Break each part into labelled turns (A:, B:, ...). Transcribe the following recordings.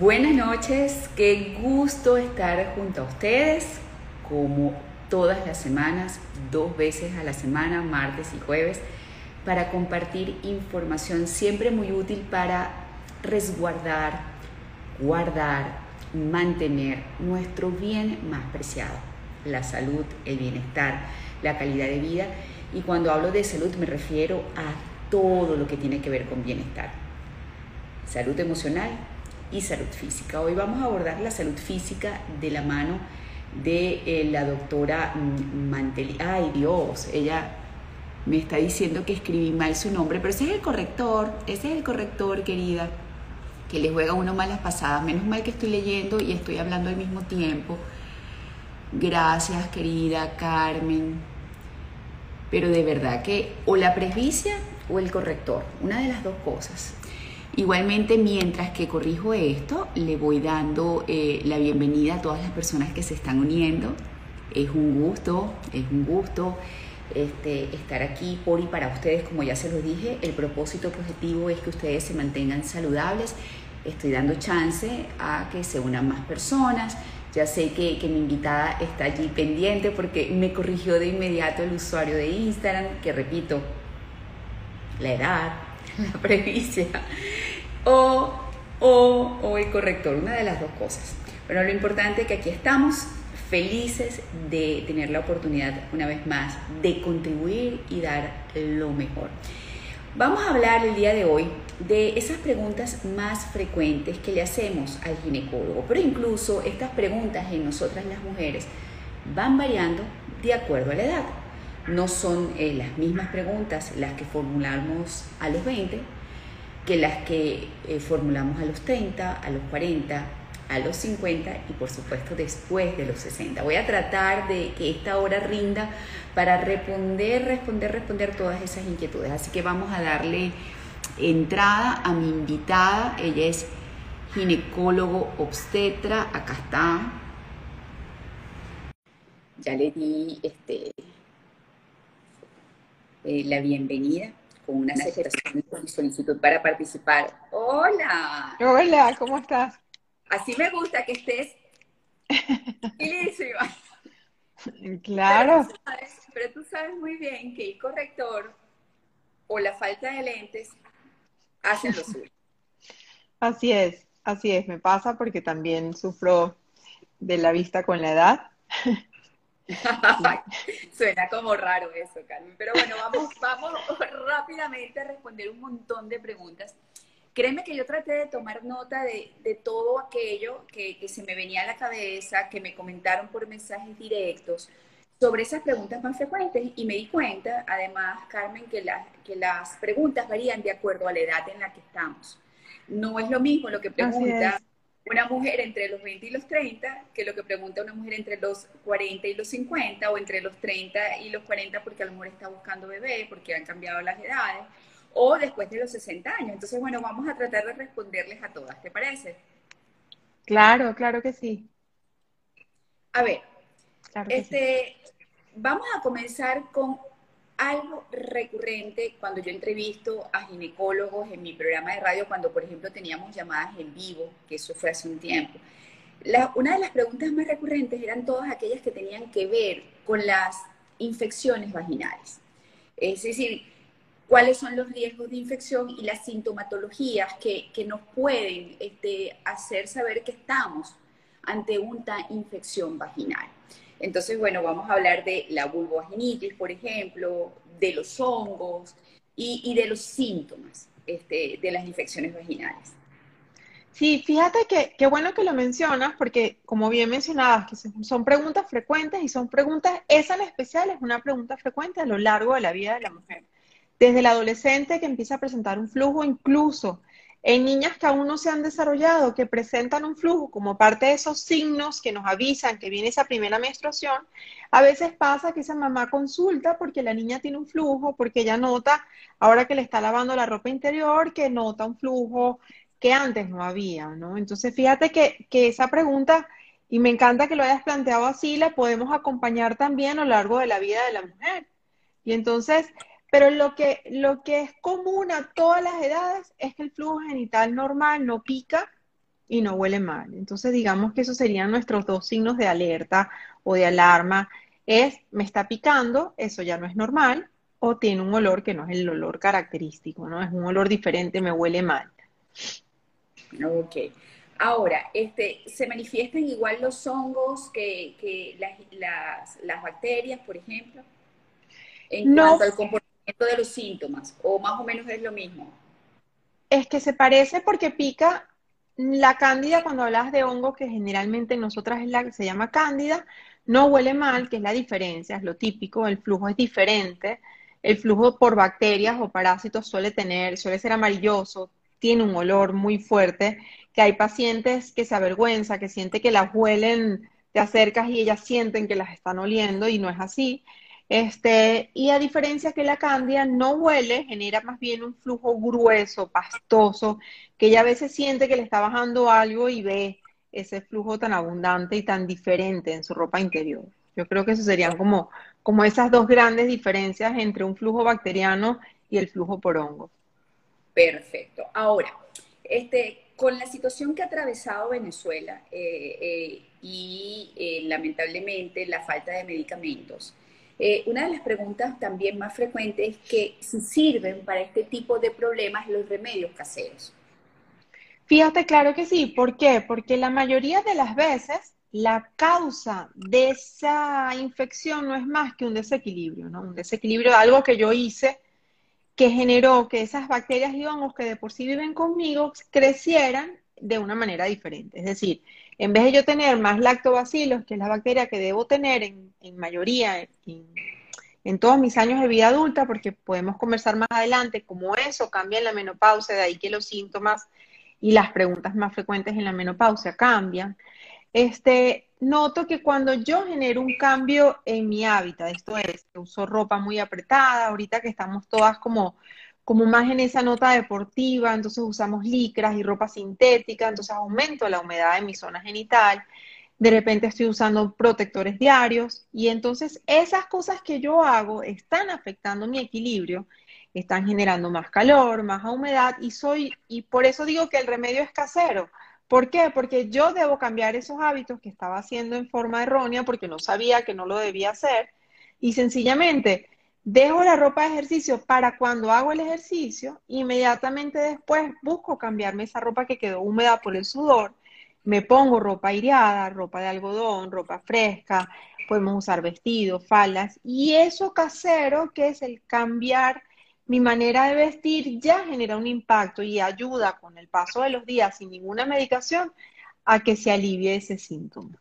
A: Buenas noches, qué gusto estar junto a ustedes como todas las semanas, dos veces a la semana, martes y jueves, para compartir información siempre muy útil para resguardar, guardar, mantener nuestro bien más preciado, la salud, el bienestar, la calidad de vida. Y cuando hablo de salud me refiero a todo lo que tiene que ver con bienestar. Salud emocional, y salud física. Hoy vamos a abordar la salud física de la mano de eh, la doctora Manteli. Ay Dios, ella me está diciendo que escribí mal su nombre, pero ese es el corrector, ese es el corrector, querida, que le juega uno malas pasadas. Menos mal que estoy leyendo y estoy hablando al mismo tiempo. Gracias, querida Carmen. Pero de verdad que o la presbicia o el corrector, una de las dos cosas. Igualmente, mientras que corrijo esto, le voy dando eh, la bienvenida a todas las personas que se están uniendo. Es un gusto, es un gusto este, estar aquí por y para ustedes, como ya se los dije. El propósito objetivo es que ustedes se mantengan saludables. Estoy dando chance a que se unan más personas. Ya sé que, que mi invitada está allí pendiente porque me corrigió de inmediato el usuario de Instagram, que repito, la edad, la previcia o, o, o el corrector, una de las dos cosas. Pero lo importante es que aquí estamos felices de tener la oportunidad una vez más de contribuir y dar lo mejor. Vamos a hablar el día de hoy de esas preguntas más frecuentes que le hacemos al ginecólogo, pero incluso estas preguntas en nosotras las mujeres van variando de acuerdo a la edad. No son eh, las mismas preguntas las que formulamos a los 20 que las que eh, formulamos a los 30, a los 40, a los 50 y por supuesto después de los 60. Voy a tratar de que esta hora rinda para responder, responder, responder todas esas inquietudes. Así que vamos a darle entrada a mi invitada. Ella es ginecólogo obstetra. Acá está. Ya le di este, eh, la bienvenida con una aceptación y solicitud para participar. Hola.
B: Hola, ¿cómo estás?
A: Así me gusta que estés ilísima.
B: Claro.
A: Pero tú, sabes, muy bien que el corrector o la falta de lentes hacen lo suyo.
B: Así es, así es. Me pasa porque también sufro de la vista con la edad.
A: Suena como raro eso, Carmen. Pero bueno, vamos, vamos rápidamente a responder un montón de preguntas. Créeme que yo traté de tomar nota de, todo aquello que, se me venía a la cabeza, que me comentaron por mensajes directos sobre esas preguntas más frecuentes y me di cuenta, además, Carmen, que, que las preguntas varían de acuerdo a la edad en la que estamos. No es lo mismo lo que pregunta una mujer entre los 20 y los 30 que lo que pregunta una mujer entre los 40 y los 50 o entre los 30 y los 40 porque a lo mejor está buscando bebé, porque han cambiado las edades, o después de los 60 años. Entonces, bueno, vamos a tratar de responderles a todas, ¿te parece?
B: Claro, claro que sí.
A: A ver, este, vamos a comenzar con algo recurrente cuando yo entrevisto a ginecólogos en mi programa de radio, cuando por ejemplo teníamos llamadas en vivo, que eso fue hace un tiempo. una de las preguntas más recurrentes eran todas aquellas que tenían que ver con las infecciones vaginales. Es decir, cuáles son los riesgos de infección y las sintomatologías que, que nos pueden este, hacer saber que estamos ante una infección vaginal. Entonces, bueno, vamos a hablar de la vulvovaginitis, por ejemplo, de los hongos y, de los síntomas este, de las infecciones vaginales.
B: Sí, fíjate que qué bueno que lo mencionas porque, como bien mencionabas, que son preguntas frecuentes y son preguntas, esa en especial es una pregunta frecuente a lo largo de la vida de la mujer. Desde el adolescente que empieza a presentar un flujo, incluso en niñas que aún no se han desarrollado, que presentan un flujo como parte de esos signos que nos avisan que viene esa primera menstruación, a veces pasa que esa mamá consulta porque la niña tiene un flujo, porque ella nota, ahora que le está lavando la ropa interior, que nota un flujo que antes no había, ¿no? Entonces, fíjate que, que esa pregunta, y me encanta que lo hayas planteado así, la podemos acompañar también a lo largo de la vida de la mujer. Y entonces, pero lo que, lo que es común a todas las edades es que el flujo genital normal no pica, y no huele mal. Entonces, digamos que esos serían nuestros dos signos de alerta o de alarma. Es, me está picando, eso ya no es normal, o tiene un olor que no es el olor característico, ¿no? Es un olor diferente, me huele mal.
A: Ok. Ahora, este, ¿se manifiestan igual los hongos que, las, bacterias, por ejemplo? En cuanto al comportamiento de los síntomas, o más o menos es lo mismo.
B: Es que se parece porque pica la cándida, cuando hablas de hongo, que generalmente nosotras es la que se llama cándida, no huele mal, que es la diferencia, es lo típico, el flujo es diferente. El flujo por bacterias o parásitos suele tener, suele ser amarilloso, tiene un olor muy fuerte, que hay pacientes que se avergüenza, que siente que las huelen, te acercas y ellas sienten que las están oliendo y no es así. Este, y a diferencia que la cándida no huele, genera más bien un flujo grueso, pastoso, que ella a veces siente que le está bajando algo y ve ese flujo tan abundante y tan diferente en su ropa interior. Yo creo que eso serían como, como esas dos grandes diferencias entre un flujo bacteriano y el flujo por hongo.
A: Perfecto. Ahora, este, con la situación que ha atravesado Venezuela eh, eh, y eh, lamentablemente la falta de medicamentos, una de las preguntas también más frecuentes es que si sirven para este tipo de problemas los remedios caseros.
B: Fíjate, claro que sí. ¿Por qué? Porque la mayoría de las veces la causa de esa infección no es más que un desequilibrio, ¿no? Un desequilibrio de algo que yo hice que generó que esas bacterias y hongos que de por sí viven conmigo crecieran de una manera diferente. Es decir, en vez de yo tener más lactobacilos, que es la bacteria que debo tener en, mayoría en, todos mis años de vida adulta, porque podemos conversar más adelante cómo eso cambia en la menopausia, de ahí que los síntomas y las preguntas más frecuentes en la menopausia cambian. Este, noto que cuando yo genero un cambio en mi hábitat, esto es, uso ropa muy apretada, ahorita que estamos todas como, como más en esa nota deportiva, entonces usamos licras y ropa sintética, entonces aumento la humedad en mi zona genital, de repente estoy usando protectores diarios y entonces esas cosas que yo hago están afectando mi equilibrio, están generando más calor, más humedad y soy y por eso digo que el remedio es casero, ¿Por qué? Porque yo debo cambiar esos hábitos que estaba haciendo en forma errónea porque no sabía que no lo debía hacer y sencillamente dejo la ropa de ejercicio para cuando hago el ejercicio, inmediatamente después busco cambiarme esa ropa que quedó húmeda por el sudor, me pongo ropa aireada, ropa de algodón, ropa fresca, podemos usar vestidos, faldas y eso casero que es el cambiar mi manera de vestir ya genera un impacto y ayuda con el paso de los días sin ninguna medicación a que se alivie ese síntoma.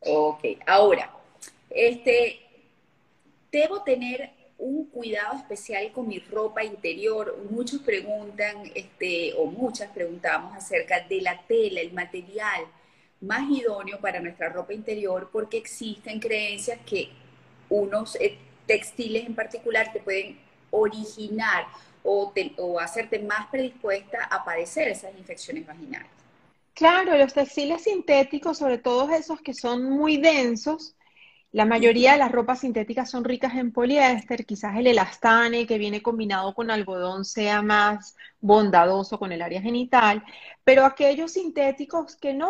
A: Ok, ahora, este, debo tener un cuidado especial con mi ropa interior. Muchos preguntan, este, o muchas preguntamos acerca de la tela, el material más idóneo para nuestra ropa interior, porque existen creencias que unos eh, textiles en particular te pueden originar o, hacerte más predispuesta a padecer esas infecciones vaginales.
B: Claro, los textiles sintéticos, sobre todo esos que son muy densos, la mayoría de las ropas sintéticas son ricas en poliéster, quizás el elastane que viene combinado con algodón sea más bondadoso con el área genital, pero aquellos sintéticos que no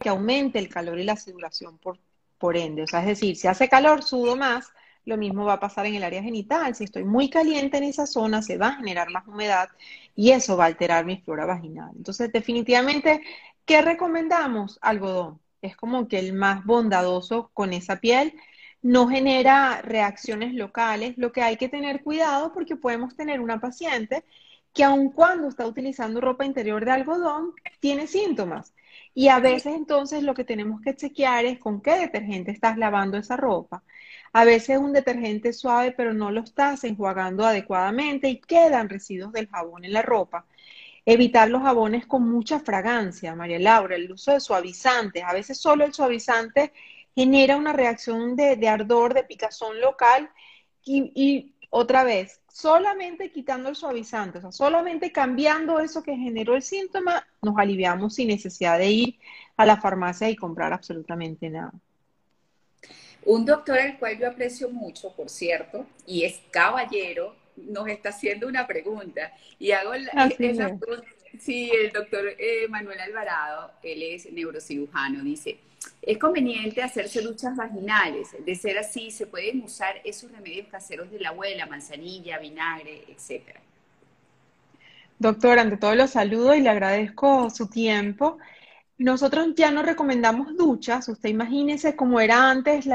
B: que aumente el calor y la sudoración por por ende. O sea, es decir, si hace calor, sudo más, lo mismo va a pasar en el área genital. Si estoy muy caliente en esa zona, se va a generar más humedad y eso va a alterar mi flora vaginal. Entonces, definitivamente, ¿qué recomendamos? Algodón. Es como que el más bondadoso con esa piel. No genera reacciones locales, lo que hay que tener cuidado porque podemos tener una paciente que aun cuando está utilizando ropa interior de algodón, tiene síntomas. Y a veces entonces lo que tenemos que chequear es con qué detergente estás lavando esa ropa. A veces un detergente suave, pero no lo estás enjuagando adecuadamente y quedan residuos del jabón en la ropa. Evitar los jabones con mucha fragancia, María Laura, el uso de suavizantes. A veces solo el suavizante genera una reacción de, ardor, de picazón local y otra vez, solamente quitando el suavizante, o sea, solamente cambiando eso que generó el síntoma, nos aliviamos sin necesidad de ir a la farmacia y comprar absolutamente nada.
A: Un doctor al cual yo aprecio mucho, por cierto, y es caballero, nos está haciendo una pregunta y hago la, esa pregunta. Sí, el doctor eh, Manuel Alvarado, él es neurocirujano, dice, es conveniente hacerse duchas vaginales. De ser así, se pueden usar esos remedios caseros de la abuela, manzanilla, vinagre, etcétera.
B: Doctor, ante todo los saludo y le agradezco su tiempo. Nosotros ya no recomendamos duchas, usted imagínese cómo era antes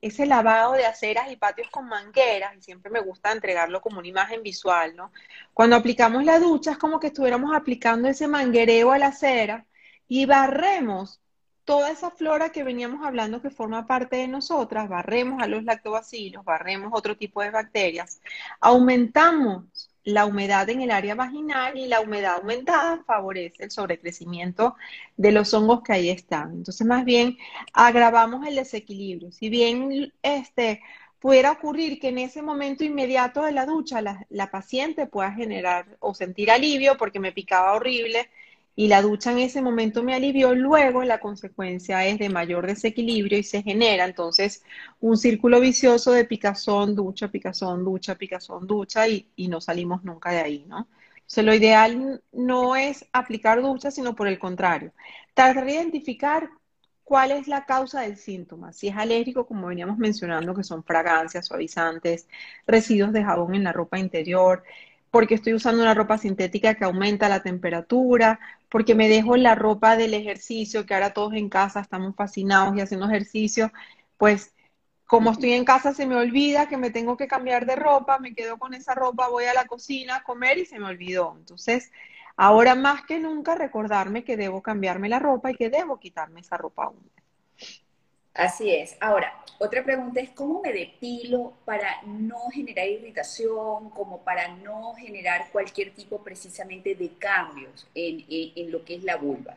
B: ese lavado de aceras y patios con mangueras, y siempre me gusta entregarlo como una imagen visual, ¿no? Cuando aplicamos la ducha es como que estuviéramos aplicando ese manguereo a la acera y barremos toda esa flora que veníamos hablando que forma parte de nosotras, barremos a los lactobacilos, barremos otro tipo de bacterias, aumentamos la humedad en el área vaginal y la humedad aumentada favorece el sobrecrecimiento de los hongos que ahí están. Entonces, más bien, agravamos el desequilibrio. Si bien este, pudiera ocurrir que en ese momento inmediato de la ducha la, la paciente pueda generar o sentir alivio porque me picaba horrible, y la ducha en ese momento me alivió, luego la consecuencia es de mayor desequilibrio y se genera entonces un círculo vicioso de picazón, ducha, picazón, ducha, picazón, ducha y, no salimos nunca de ahí, ¿no? Entonces lo ideal no es aplicar ducha, sino por el contrario, tratar de identificar cuál es la causa del síntoma. Si es alérgico, como veníamos mencionando, que son fragancias, suavizantes, residuos de jabón en la ropa interior, porque estoy usando una ropa sintética que aumenta la temperatura, porque me dejo la ropa del ejercicio, que ahora todos en casa estamos fascinados y haciendo ejercicio, pues como estoy en casa se me olvida que me tengo que cambiar de ropa, me quedo con esa ropa, voy a la cocina a comer y se me olvidó. Entonces, ahora más que nunca recordarme que debo cambiarme la ropa y que debo quitarme esa ropa húmeda.
A: Así es. Ahora, otra pregunta es, ¿cómo me depilo para no generar irritación, como para no generar cualquier tipo precisamente de cambios en, lo que es la vulva?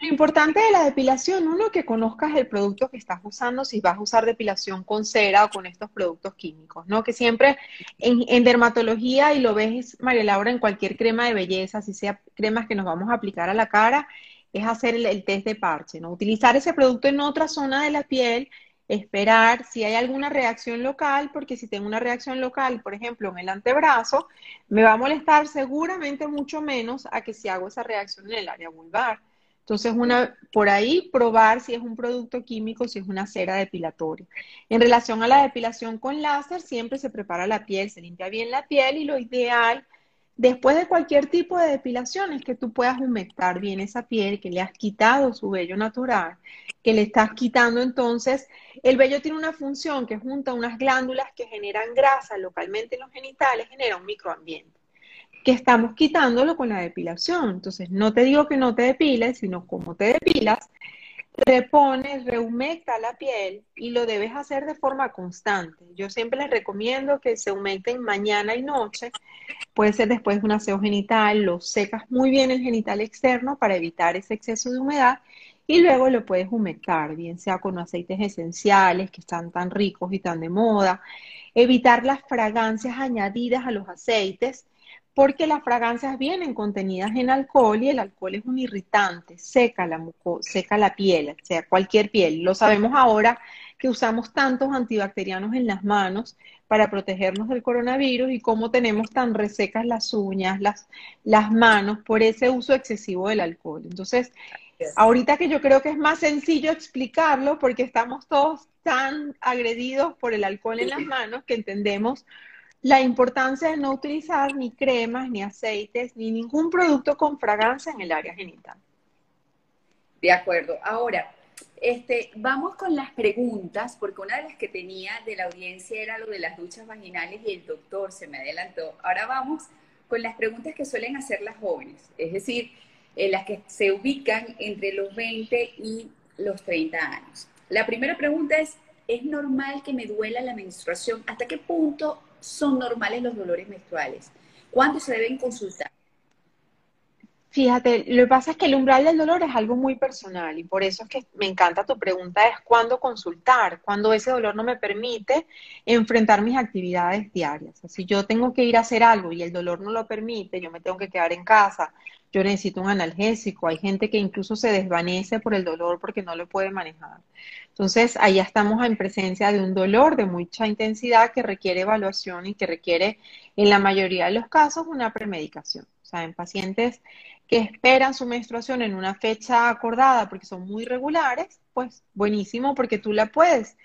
B: Lo importante de la depilación, uno, que conozcas el producto que estás usando, si vas a usar depilación con cera o con estos productos químicos, ¿no? Que siempre en, en dermatología, y lo ves, María Laura, en cualquier crema de belleza, si sea cremas que nos vamos a aplicar a la cara, es hacer el, test de parche, ¿no? Utilizar ese producto en otra zona de la piel, esperar si hay alguna reacción local, porque si tengo una reacción local, por ejemplo, en el antebrazo, me va a molestar seguramente mucho menos a que si hago esa reacción en el área vulvar. Entonces, una, por ahí probar si es un producto químico, si es una cera depilatoria. En relación a la depilación con láser, siempre se prepara la piel, se limpia bien la piel y lo ideal Después de cualquier tipo de depilación es que tú puedas humectar bien esa piel, que le has quitado su vello natural, que le estás quitando entonces, el vello tiene una función que junta unas glándulas que generan grasa localmente en los genitales, genera un microambiente, que estamos quitándolo con la depilación. Entonces, no te digo que no te depiles, sino como te depilas, repones, rehumecta la piel y lo debes hacer de forma constante. Yo siempre les recomiendo que se humecten mañana y noche. Puede ser después de un aseo genital, lo secas muy bien el genital externo para evitar ese exceso de humedad y luego lo puedes humectar, bien sea con aceites esenciales que están tan ricos y tan de moda. Evitar las fragancias añadidas a los aceites porque las fragancias vienen contenidas en alcohol y el alcohol es un irritante, seca la seca la piel, o sea, cualquier piel. Lo sabemos ahora que usamos tantos antibacterianos en las manos para protegernos del coronavirus y cómo tenemos tan resecas las uñas, las, las manos por ese uso excesivo del alcohol. Entonces, ahorita que yo creo que es más sencillo explicarlo porque estamos todos tan agredidos por el alcohol en las manos que entendemos la importancia de no utilizar ni cremas, ni aceites, ni ningún producto con fragancia en el área genital.
A: De acuerdo. Ahora, este, vamos con las preguntas, porque una de las que tenía de la audiencia era lo de las duchas vaginales y el doctor se me adelantó. Ahora vamos con las preguntas que suelen hacer las jóvenes, es decir, en las que se ubican entre los 20 y los 30 años. La primera pregunta es, ¿es normal que me duela la menstruación? ¿Hasta qué punto son normales los dolores menstruales? ¿Cuándo se deben consultar?
B: Fíjate, lo que pasa es que el umbral del dolor es algo muy personal y por eso es que me encanta tu pregunta, es cuándo consultar, cuando ese dolor no me permite enfrentar mis actividades diarias. Si yo tengo que ir a hacer algo y el dolor no lo permite, yo me tengo que quedar en casa, yo necesito un analgésico, hay gente que incluso se desvanece por el dolor porque no lo puede manejar. Entonces, ahí estamos en presencia de un dolor de mucha intensidad que requiere evaluación y que requiere, en la mayoría de los casos, una premedicación. O sea, en pacientes que esperan su menstruación en una fecha acordada porque son muy regulares, pues buenísimo porque tú la puedes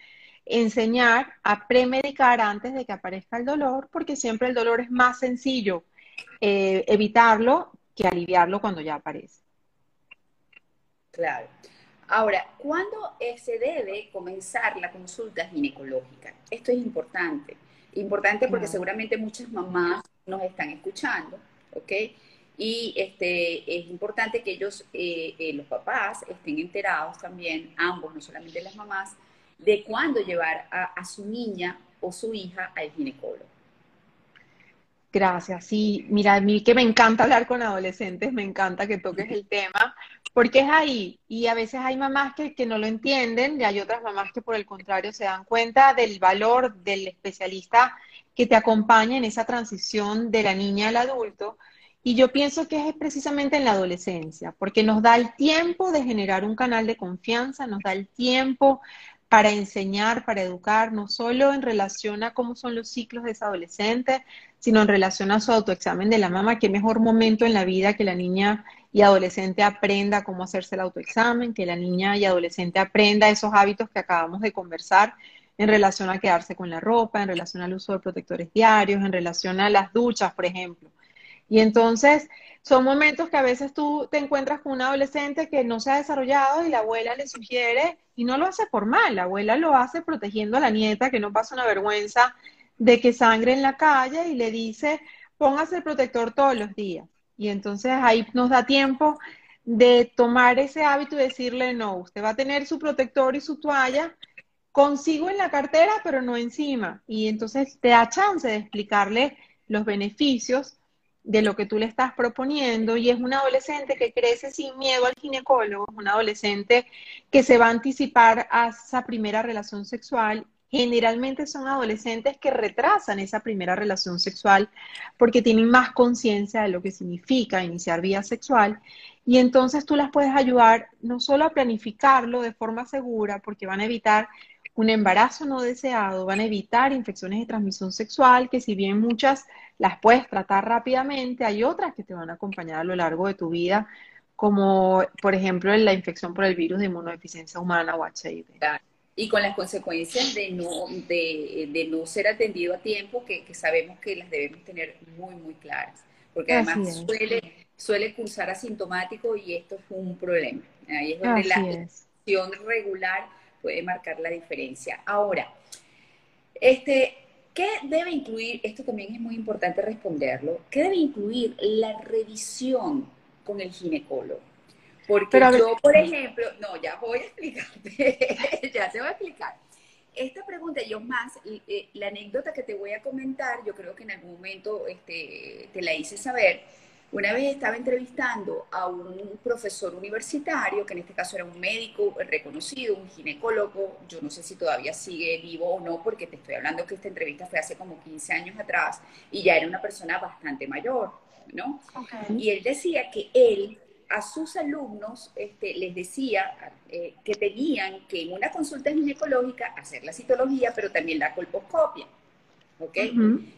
B: enseñar a premedicar antes de que aparezca el dolor, porque siempre el dolor es más sencillo eh, evitarlo que aliviarlo cuando ya aparece.
A: Claro. Ahora, ¿cuándo se debe comenzar la consulta ginecológica? Esto es importante. Importante porque seguramente muchas mamás nos están escuchando, ¿ok? Y este, es importante que ellos, eh, eh, los papás, estén enterados también, ambos, no solamente las mamás, de cuándo llevar a, su niña o su hija al ginecólogo.
B: Gracias. Sí, mira, a mí que me encanta hablar con adolescentes, me encanta que toques el tema, porque es ahí. Y a veces hay mamás que, que, no lo entienden y hay otras mamás que por el contrario se dan cuenta del valor del especialista que te acompaña en esa transición de la niña al adulto. Y yo pienso que es precisamente en la adolescencia, porque nos da el tiempo de generar un canal de confianza, nos da el tiempo para enseñar, para educar, no solo en relación a cómo son los ciclos de esa adolescente, sino en relación a su autoexamen de la mamá, qué mejor momento en la vida que la niña y adolescente aprenda cómo hacerse el autoexamen, que la niña y adolescente aprenda esos hábitos que acabamos de conversar en relación a quedarse con la ropa, en relación al uso de protectores diarios, en relación a las duchas, por ejemplo. Y entonces son momentos que a veces tú te encuentras con un adolescente que no se ha desarrollado y la abuela le sugiere, y no lo hace por mal, la abuela lo hace protegiendo a la nieta, que no pasa una vergüenza de que sangre en la calle y le dice, póngase el protector todos los días. Y entonces ahí nos da tiempo de tomar ese hábito y decirle, no, usted va a tener su protector y su toalla consigo en la cartera, pero no encima. Y entonces te da chance de explicarle los beneficios de lo que tú le estás proponiendo y es un adolescente que crece sin miedo al ginecólogo, es un adolescente que se va a anticipar a esa primera relación sexual. Generalmente son adolescentes que retrasan esa primera relación sexual porque tienen más conciencia de lo que significa iniciar vida sexual y entonces tú las puedes ayudar no solo a planificarlo de forma segura porque van a evitar un embarazo no deseado, van a evitar infecciones de transmisión sexual, que si bien muchas las puedes tratar rápidamente, hay otras que te van a acompañar a lo largo de tu vida, como por ejemplo la infección por el virus de inmunodeficiencia humana o HIV.
A: Y con las consecuencias de no, de, no ser atendido a tiempo, que, sabemos que las debemos tener muy, muy claras, porque además suele, suele cursar asintomático y esto es un problema. Ahí es donde la infección regular puede marcar la diferencia. Ahora, este, ¿qué debe incluir? Esto también es muy importante responderlo. ¿Qué debe incluir la revisión con el ginecólogo? Porque yo, por ejemplo, no, ya voy a explicarte, ya te voy a explicar. Esta pregunta, yo más, eh, la anécdota que te voy a comentar, yo creo que en algún momento este, te la hice saber, una vez estaba entrevistando a un profesor universitario, que en este caso era un médico reconocido, un ginecólogo, yo no sé si todavía sigue vivo o no, porque te estoy hablando que esta entrevista fue hace como 15 años atrás y ya era una persona bastante mayor, ¿no? Y él decía que él a sus alumnos este, les decía eh, que tenían que en una consulta ginecológica hacer la citología, pero también la colposcopia. ¿ok?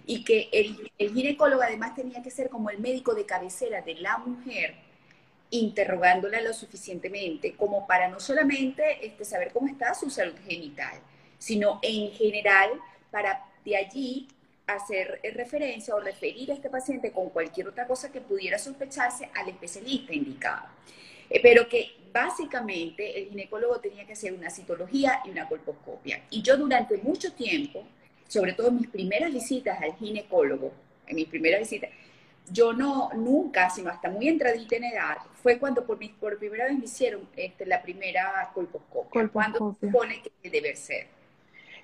A: Y que el, el, ginecólogo además tenía que ser como el médico de cabecera de la mujer, interrogándola lo suficientemente como para no solamente este, saber cómo está su salud genital, sino en general para de allí hacer referencia o referir a este paciente con cualquier otra cosa que pudiera sospecharse al especialista indicado. Eh, pero que básicamente el ginecólogo tenía que hacer una citología y una colposcopia. Y yo durante mucho tiempo sobre todo en mis primeras visitas al ginecólogo, en mis primeras visitas, yo no, nunca, sino hasta muy entradita en edad, fue cuando por, por primera vez me hicieron este, la primera colposcopia, cuando supone que debe ser.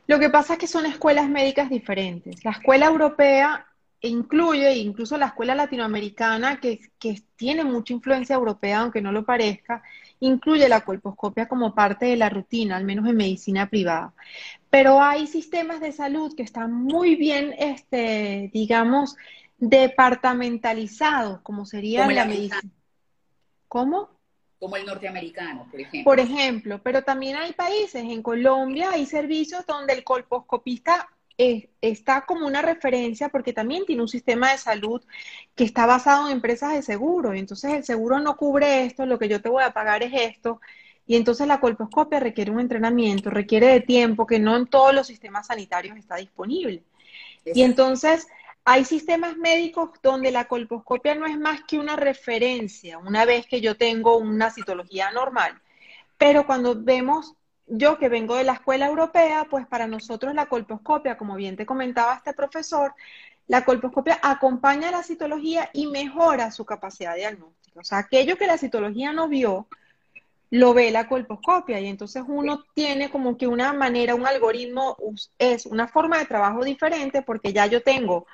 B: Lo que pasa es que son escuelas médicas diferentes. La escuela europea incluye incluso la escuela latinoamericana, que, que tiene mucha influencia europea, aunque no lo parezca, incluye la colposcopia como parte de la rutina, al menos en medicina privada. Pero hay sistemas de salud que están muy bien, este, digamos, departamentalizados, como sería la medicina. ¿Cómo?
A: Como el norteamericano, por ejemplo.
B: Por ejemplo, pero también hay países, en Colombia hay servicios donde el colposcopista está como una referencia porque también tiene un sistema de salud que está basado en empresas de seguro. Y entonces el seguro no cubre esto, lo que yo te voy a pagar es esto. Y entonces la colposcopia requiere un entrenamiento, requiere de tiempo que no en todos los sistemas sanitarios está disponible. Y entonces hay sistemas médicos donde la colposcopia no es más que una referencia una vez que yo tengo una citología normal. Pero cuando vemos yo que vengo de la escuela europea, pues para nosotros la colposcopia, como bien te comentaba este profesor, la colposcopia acompaña a la citología y mejora su capacidad diagnóstica. O sea, aquello que la citología no vio, lo ve la colposcopia y entonces uno tiene como que una manera, un algoritmo, es una forma de trabajo diferente porque ya yo tengo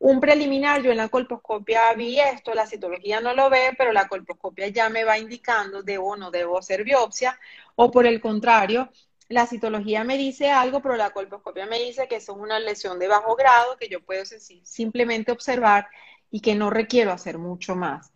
B: un preliminar, yo en la colposcopia vi esto, la citología no lo ve, pero la colposcopia ya me va indicando debo o no debo hacer biopsia, o por el contrario, la citología me dice algo, pero la colposcopia me dice que es una lesión de bajo grado, que yo puedo simplemente observar y que no requiero hacer mucho más.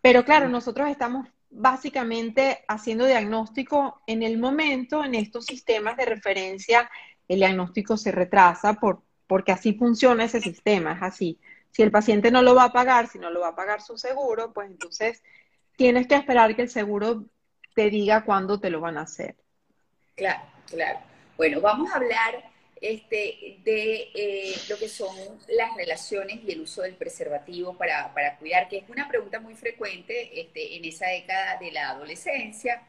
B: Pero claro, nosotros estamos básicamente haciendo diagnóstico en el momento, en estos sistemas de referencia, el diagnóstico se retrasa por, porque así funciona ese sistema, es así. Si el paciente no lo va a pagar, si no lo va a pagar su seguro, pues entonces tienes que esperar que el seguro te diga cuándo te lo van a hacer.
A: Claro, claro. Bueno, vamos a hablar este, de eh, lo que son las relaciones y el uso del preservativo para, cuidar, que es una pregunta muy frecuente este, en esa década de la adolescencia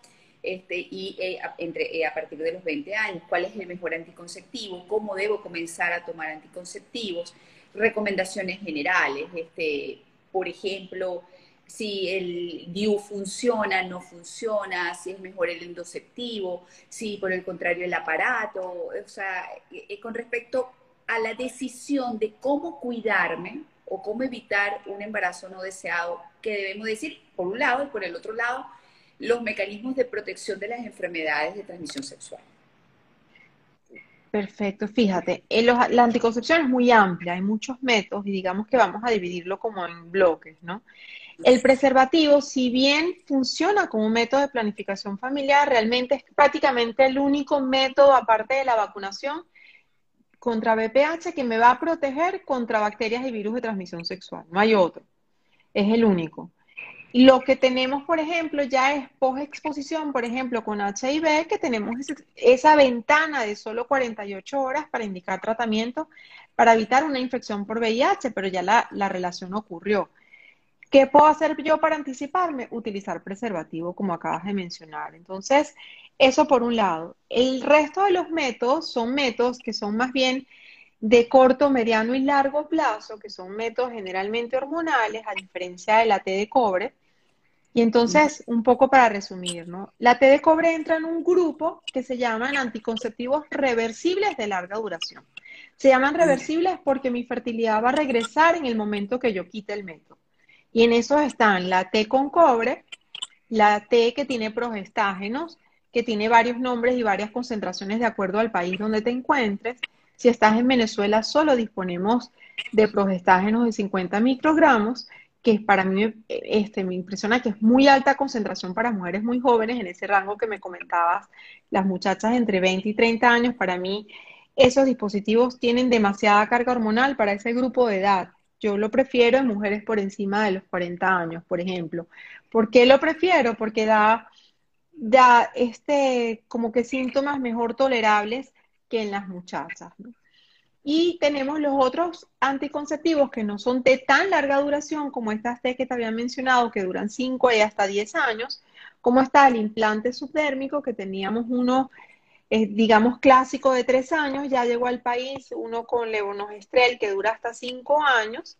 A: este, y eh, entre, eh, a partir de los 20 años, cuál es el mejor anticonceptivo, cómo debo comenzar a tomar anticonceptivos, recomendaciones generales, este, por ejemplo, si el DIU funciona, no funciona, si es mejor el endoceptivo, si por el contrario el aparato, o sea, eh, con respecto a la decisión de cómo cuidarme o cómo evitar un embarazo no deseado, que debemos decir, por un lado, y por el otro lado, los mecanismos de protección de las enfermedades de transmisión sexual.
B: Perfecto, fíjate, la anticoncepción es muy amplia, hay muchos métodos y digamos que vamos a dividirlo como en bloques, ¿no? El preservativo, si bien funciona como un método de planificación familiar, realmente es prácticamente el único método, aparte de la vacunación, contra BPH que me va a proteger contra bacterias y virus de transmisión sexual. No hay otro. Es el único. Lo que tenemos, por ejemplo, ya es post-exposición, por ejemplo, con HIV, que tenemos esa ventana de solo 48 horas para indicar tratamiento para evitar una infección por VIH, pero ya la, la relación ocurrió. ¿Qué puedo hacer yo para anticiparme? Utilizar preservativo, como acabas de mencionar. Entonces, eso por un lado. El resto de los métodos son métodos que son más bien de corto, mediano y largo plazo, que son métodos generalmente hormonales, a diferencia de la T de cobre, y entonces, un poco para resumir, ¿no? La T de cobre entra en un grupo que se llaman anticonceptivos reversibles de larga duración. Se llaman reversibles porque mi fertilidad va a regresar en el momento que yo quite el método. Y en esos están la T con cobre, la T que tiene progestágenos, que tiene varios nombres y varias concentraciones de acuerdo al país donde te encuentres. Si estás en Venezuela, solo disponemos de progestágenos de 50 microgramos que para mí este, me impresiona que es muy alta concentración para mujeres muy jóvenes, en ese rango que me comentabas, las muchachas entre 20 y 30 años, para mí esos dispositivos tienen demasiada carga hormonal para ese grupo de edad. Yo lo prefiero en mujeres por encima de los 40 años, por ejemplo. ¿Por qué lo prefiero? Porque da, da este, como que síntomas mejor tolerables que en las muchachas. Y tenemos los otros anticonceptivos que no son de tan larga duración como estas T que te había mencionado, que duran 5 y hasta 10 años, como está el implante subdérmico, que teníamos uno, eh, digamos, clásico de 3 años, ya llegó al país uno con levonorgestrel que dura hasta 5 años.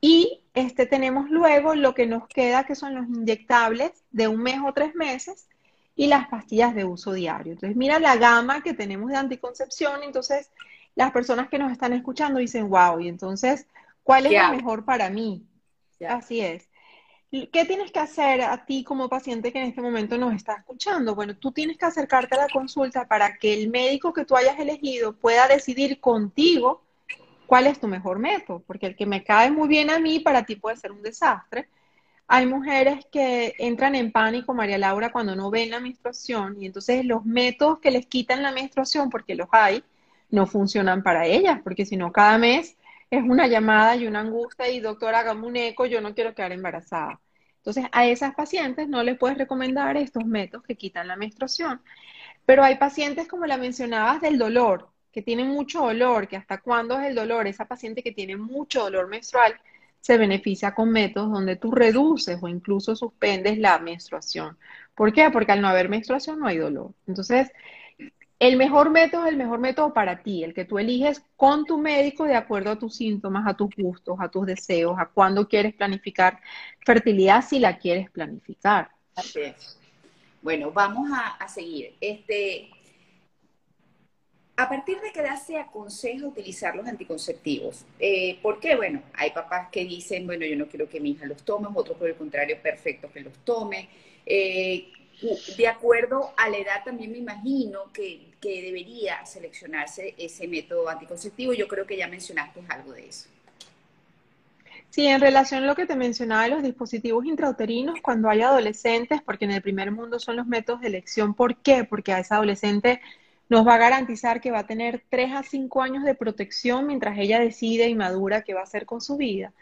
B: Y este tenemos luego lo que nos queda, que son los inyectables de un mes o tres meses y las pastillas de uso diario. Entonces, mira la gama que tenemos de anticoncepción. Entonces, las personas que nos están escuchando dicen, wow, y entonces, ¿Cuál es lo mejor para mí? Así es. ¿Qué tienes que hacer a ti como paciente que en este momento nos está escuchando? Bueno, tú tienes que acercarte a la consulta para que el médico que tú hayas elegido pueda decidir contigo cuál es tu mejor método, porque el que me cae muy bien a mí para ti puede ser un desastre. Hay mujeres que entran en pánico, María Laura, cuando no ven la menstruación y entonces los métodos que les quitan la menstruación, porque los hay, no funcionan para ellas, porque si no, cada mes es una llamada y una angustia y doctor, hágame un eco, yo no quiero quedar embarazada. Entonces, a esas pacientes no les puedes recomendar estos métodos que quitan la menstruación. Pero hay pacientes, como la mencionabas, del dolor, que tienen mucho dolor, que hasta cuándo es el dolor. Esa paciente que tiene mucho dolor menstrual se beneficia con métodos donde tú reduces o incluso suspendes la menstruación. ¿Por qué? Porque al no haber menstruación no hay dolor. Entonces, el mejor método es el mejor método para ti, el que tú eliges con tu médico de acuerdo a tus síntomas, a tus gustos, a tus deseos, a cuándo quieres planificar fertilidad si la quieres planificar.
A: Así es. Bueno, vamos a, seguir. Este, a partir de qué edad se aconseja utilizar los anticonceptivos? Eh, ¿Por qué? Bueno, hay papás que dicen, bueno, yo no quiero que mi hija los tome, otros por el contrario, perfecto que los tome. Eh, de acuerdo a la edad también me imagino que, debería seleccionarse ese método anticonceptivo. Yo creo que ya mencionaste algo de eso.
B: Sí, en relación a lo que te mencionaba de los dispositivos intrauterinos, cuando hay adolescentes, porque en el primer mundo son los métodos de elección, ¿por qué? Porque a esa adolescente nos va a garantizar que va a tener 3 a 5 años de protección mientras ella decide y madura qué va a hacer con su vida.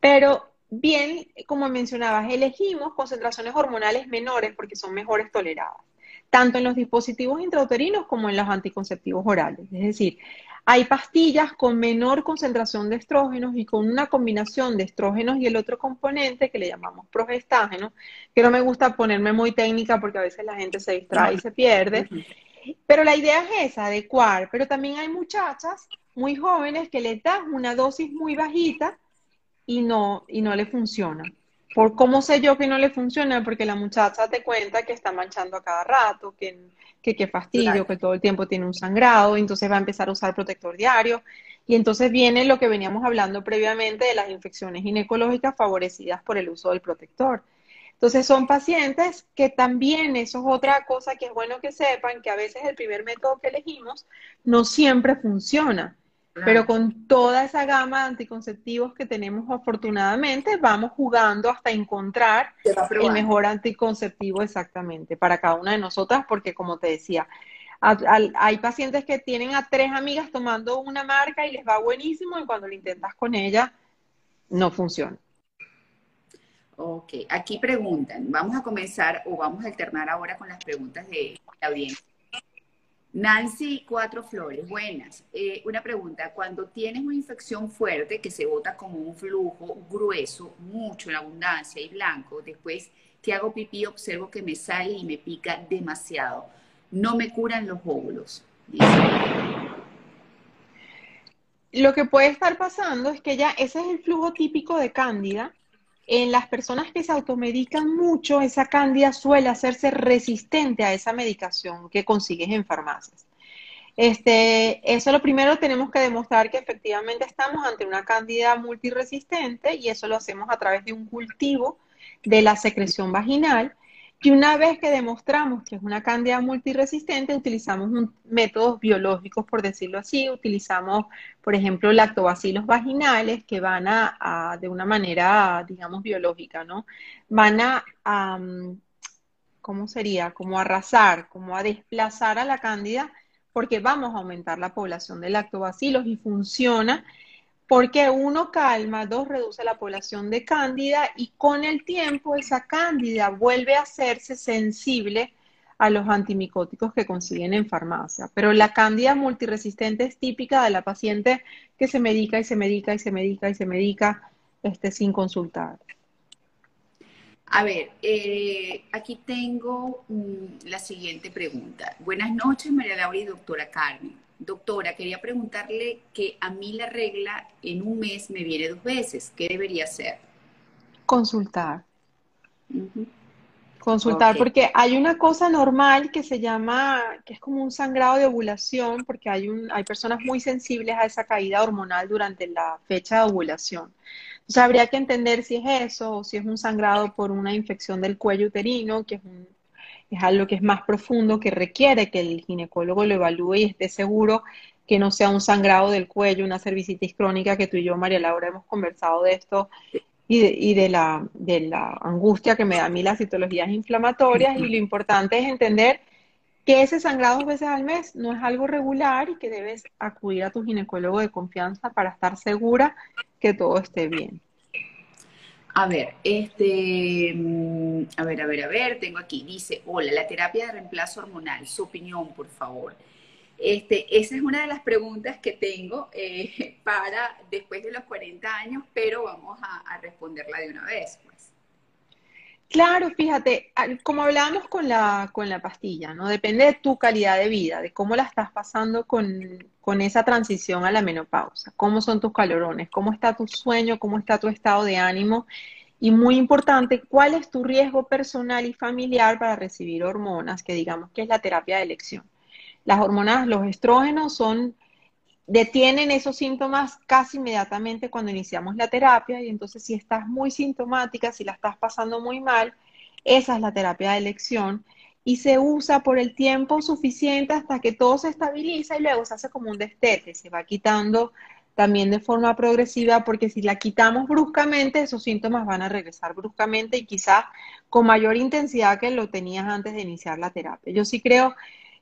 B: Pero bien, como mencionabas, elegimos concentraciones hormonales menores porque son mejores toleradas, tanto en los dispositivos intrauterinos como en los anticonceptivos orales. Es decir, hay pastillas con menor concentración de estrógenos y con una combinación de estrógenos y el otro componente que le llamamos progestágeno, que no me gusta ponerme muy técnica porque a veces la gente se distrae y se pierde. Pero la idea es esa, adecuar. Pero también hay muchachas muy jóvenes que les das una dosis muy bajita y no, y no le funciona. ¿Por cómo sé yo que no le funciona? Porque la muchacha te cuenta que está manchando a cada rato, que, que, fastidio, que todo el tiempo tiene un sangrado, entonces va a empezar a usar protector diario. Y entonces viene lo que veníamos hablando previamente de las infecciones ginecológicas favorecidas por el uso del protector. Entonces son pacientes que también, eso es otra cosa que es bueno que sepan, que a veces el primer método que elegimos no siempre funciona. Pero con toda esa gama de anticonceptivos que tenemos afortunadamente, vamos jugando hasta encontrar el mejor anticonceptivo exactamente para cada una de nosotras, porque como te decía, hay pacientes que tienen a tres amigas tomando una marca y les va buenísimo y cuando lo intentas con ella, no funciona.
A: Ok, aquí preguntan, vamos a comenzar o vamos a alternar ahora con las preguntas de la audiencia. Nancy Cuatro Flores, buenas. Eh, una pregunta, cuando tienes una infección fuerte que se bota como un flujo grueso, mucho en abundancia y blanco, después que hago pipí observo que me sale y me pica demasiado. No me curan los óvulos.
B: Lo que puede estar pasando es que ya ese es el flujo típico de cándida en las personas que se automedican mucho, esa cándida suele hacerse resistente a esa medicación que consigues en farmacias. Este, eso lo primero tenemos que demostrar que efectivamente estamos ante una cándida multiresistente y eso lo hacemos a través de un cultivo de la secreción vaginal y una vez que demostramos que es una cándida multiresistente, utilizamos métodos biológicos, por decirlo así. Utilizamos, por ejemplo, lactobacilos vaginales que van a, de una manera, digamos, biológica, ¿no? Van a, a, ¿cómo sería? Como arrasar, como a desplazar a la cándida, porque vamos a aumentar la población de lactobacilos y funciona porque uno calma, dos reduce la población de cándida y con el tiempo esa cándida vuelve a hacerse sensible a los antimicóticos que consiguen en farmacia. Pero la cándida multiresistente es típica de la paciente que se medica y se medica y se medica y se medica este, sin consultar.
A: A ver, eh, aquí tengo mm, la siguiente pregunta. Buenas noches, María Laura y doctora Carmen. Doctora, quería preguntarle que a mí la regla en un mes me viene dos veces. ¿Qué debería hacer?
B: Consultar. Consultar, porque hay una cosa normal que se llama, que es como un sangrado de ovulación, porque hay, un, hay personas muy sensibles a esa caída hormonal durante la fecha de ovulación. Entonces habría que entender si es eso o si es un sangrado por una infección del cuello uterino, que es, es algo que es más profundo, que requiere que el ginecólogo lo evalúe y esté seguro que no sea un sangrado del cuello, una cervicitis crónica, que tú y yo, María Laura, hemos conversado de esto y de, y de, la, de la angustia que me da a mí las citologías inflamatorias. Y lo importante es entender que ese sangrado dos veces al mes no es algo regular y que debes acudir a tu ginecólogo de confianza para estar segura que todo esté bien.
A: A ver, este, mm, a ver, a ver, a ver, tengo aquí, dice, hola, la terapia de reemplazo hormonal, su opinión, por favor. Este, esa es una de las preguntas que tengo eh, para después de los 40 años, pero vamos a, responderla de una vez.
B: Claro, fíjate, como hablábamos con la, con la pastilla, ¿no? Depende de tu calidad de vida, de cómo la estás pasando con, con esa transición a la menopausa, cómo son tus calorones, cómo está tu sueño, cómo está tu estado de ánimo y muy importante, cuál es tu riesgo personal y familiar para recibir hormonas, que digamos que es la terapia de elección. Las hormonas, los estrógenos son, detienen esos síntomas casi inmediatamente cuando iniciamos la terapia y entonces si estás muy sintomática, si la estás pasando muy mal, esa es la terapia de elección y se usa por el tiempo suficiente hasta que todo se estabiliza y luego se hace como un destete, se va quitando también de forma progresiva porque si la quitamos bruscamente, esos síntomas van a regresar bruscamente y quizás con mayor intensidad que lo tenías antes de iniciar la terapia. Yo sí creo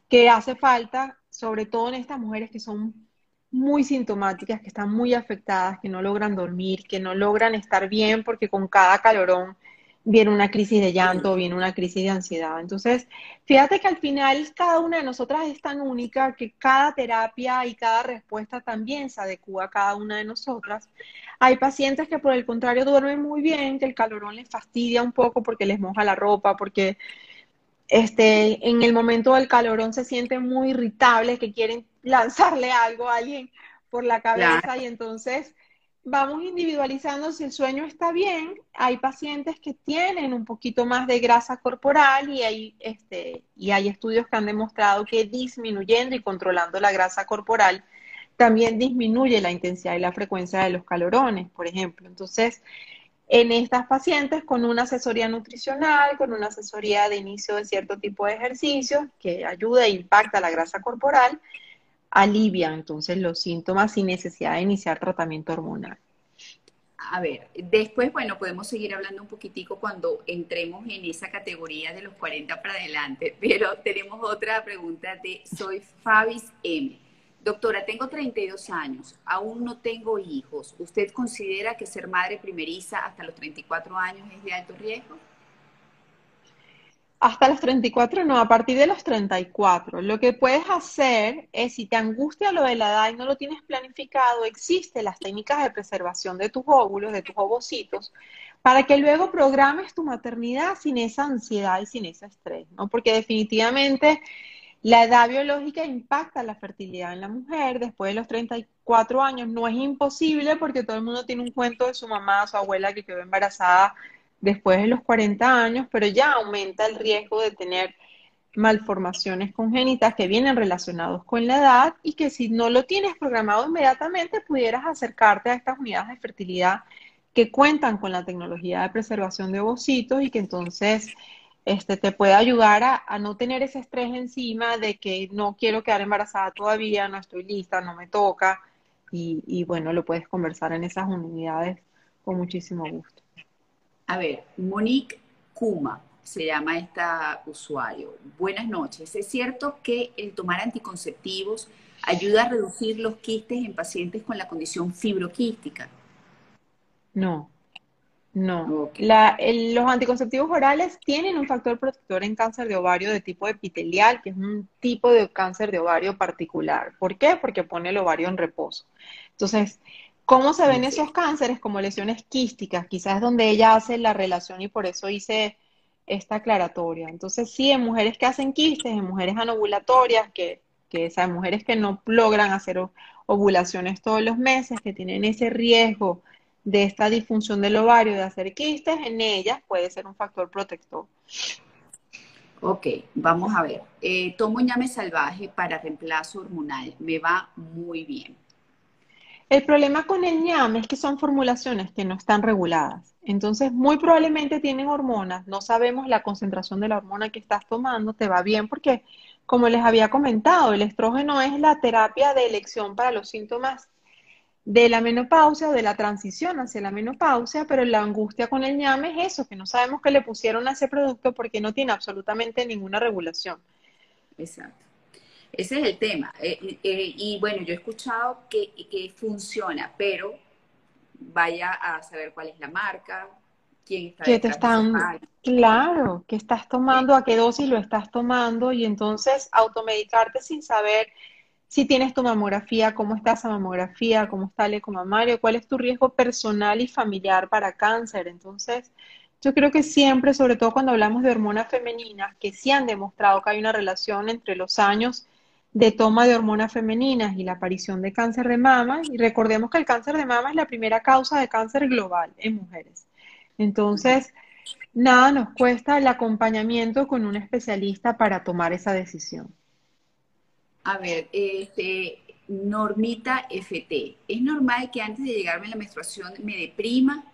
B: que hace falta, sobre todo en estas mujeres que son muy sintomáticas, que están muy afectadas, que no logran dormir, que no logran estar bien porque con cada calorón viene una crisis de llanto, viene una crisis de ansiedad. Entonces, fíjate que al final cada una de nosotras es tan única que cada terapia y cada respuesta también se adecua a cada una de nosotras. Hay pacientes que por el contrario duermen muy bien, que el calorón les fastidia un poco porque les moja la ropa, porque este, en el momento del calorón se sienten muy irritables, que quieren lanzarle algo a alguien por la cabeza y entonces vamos individualizando si el sueño está bien. Hay pacientes que tienen un poquito más de grasa corporal y hay, este, y hay estudios que han demostrado que disminuyendo y controlando la grasa corporal también disminuye la intensidad y la frecuencia de los calorones, por ejemplo. Entonces, en estas pacientes con una asesoría nutricional, con una asesoría de inicio de cierto tipo de ejercicio que ayuda e impacta la grasa corporal, alivia entonces los síntomas sin necesidad de iniciar tratamiento hormonal.
A: A ver, después, bueno, podemos seguir hablando un poquitico cuando entremos en esa categoría de los 40 para adelante, pero tenemos otra pregunta de Soy Fabis M. Doctora, tengo 32 años, aún no tengo hijos. ¿Usted considera que ser madre primeriza hasta los 34 años es de alto riesgo?
B: Hasta los 34 no, a partir de los 34. Lo que puedes hacer es, si te angustia lo de la edad y no lo tienes planificado, existen las técnicas de preservación de tus óvulos, de tus ovocitos, para que luego programes tu maternidad sin esa ansiedad y sin ese estrés, ¿no? Porque definitivamente la edad biológica impacta la fertilidad en la mujer. Después de los 34 años no es imposible porque todo el mundo tiene un cuento de su mamá, su abuela que quedó embarazada después de los 40 años, pero ya aumenta el riesgo de tener malformaciones congénitas que vienen relacionados con la edad y que si no lo tienes programado inmediatamente pudieras acercarte a estas unidades de fertilidad que cuentan con la tecnología de preservación de ovocitos y que entonces este, te puede ayudar a, no tener ese estrés encima de que no quiero quedar embarazada todavía, no estoy lista, no me toca. Y, bueno, lo puedes conversar en esas unidades con muchísimo gusto.
A: A ver, Monique Kuma se llama esta usuario. Buenas noches. ¿Es cierto que el tomar anticonceptivos ayuda a reducir los quistes en pacientes con la condición fibroquística?
B: No, no, los anticonceptivos orales tienen un factor protector en cáncer de ovario de tipo epitelial, que es un tipo de cáncer de ovario particular. ¿Por qué? Porque pone el ovario en reposo. Entonces, ¿cómo se ven esos cánceres? Como lesiones quísticas, quizás es donde ella hace la relación y por eso hice esta aclaratoria. Entonces, sí, en mujeres que hacen quistes, en mujeres anovulatorias, que, mujeres que no logran hacer ovulaciones todos los meses, que tienen ese riesgo de esta disfunción del ovario de hacer quistes, en ellas puede ser un factor protector.
A: Ok, vamos a ver. Eh, tomo ñame salvaje para reemplazo hormonal. Me va muy bien.
B: El problema con el ñame es que son formulaciones que no están reguladas. Entonces, muy probablemente tienen hormonas. No sabemos la concentración de la hormona que estás tomando. Te va bien porque, como les había comentado, el estrógeno es la terapia de elección para los síntomas de la menopausia o de la transición hacia la menopausia, pero la angustia con el ñame es eso, que no sabemos qué le pusieron a ese producto porque no tiene absolutamente ninguna regulación.
A: Exacto. Ese es el tema. Eh, eh, y bueno, yo he escuchado que, que, funciona, pero vaya a saber cuál es la marca, quién está
B: ¿Qué te están, claro, qué estás tomando, a qué dosis lo estás tomando, y entonces automedicarte sin saber si tienes tu mamografía, cómo está esa mamografía, cómo está el ecomamario, cuál es tu riesgo personal y familiar para cáncer. Entonces, yo creo que siempre, sobre todo cuando hablamos de hormonas femeninas, que sí han demostrado que hay una relación entre los años de toma de hormonas femeninas y la aparición de cáncer de mama, y recordemos que el cáncer de mama es la primera causa de cáncer global en mujeres. Entonces, nada nos cuesta el acompañamiento con un especialista para tomar esa decisión.
A: A ver, este, Normita FT, ¿es normal que antes de llegarme la menstruación me deprima?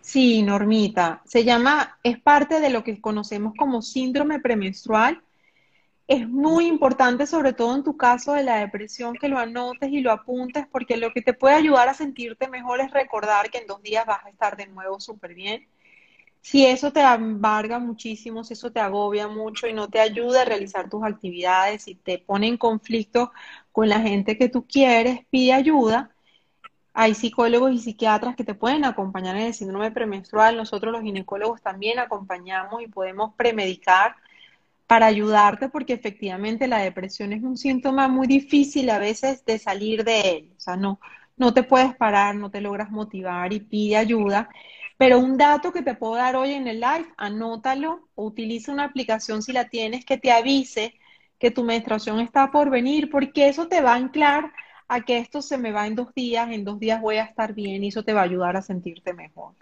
B: Sí, Normita, se llama, es parte de lo que conocemos como síndrome premenstrual. Es muy importante, sobre todo en tu caso de la depresión, que lo anotes y lo apuntes, porque lo que te puede ayudar a sentirte mejor es recordar que en dos días vas a estar de nuevo súper bien si eso te embarga muchísimo, si eso te agobia mucho y no te ayuda a realizar tus actividades y te pone en conflicto con la gente que tú quieres, pide ayuda. Hay psicólogos y psiquiatras que te pueden acompañar en el síndrome premenstrual. Nosotros los ginecólogos también acompañamos y podemos premedicar para ayudarte porque efectivamente la depresión es un síntoma muy difícil a veces de salir de él. O sea, no, no te puedes parar, no te logras motivar y pide ayuda. Pero un dato que te puedo dar hoy en el live, anótalo o utiliza una aplicación si la tienes que te avise que tu menstruación está por venir, porque eso te va a anclar a que esto se me va en dos días, en dos días voy a estar bien y eso te va a ayudar a sentirte mejor.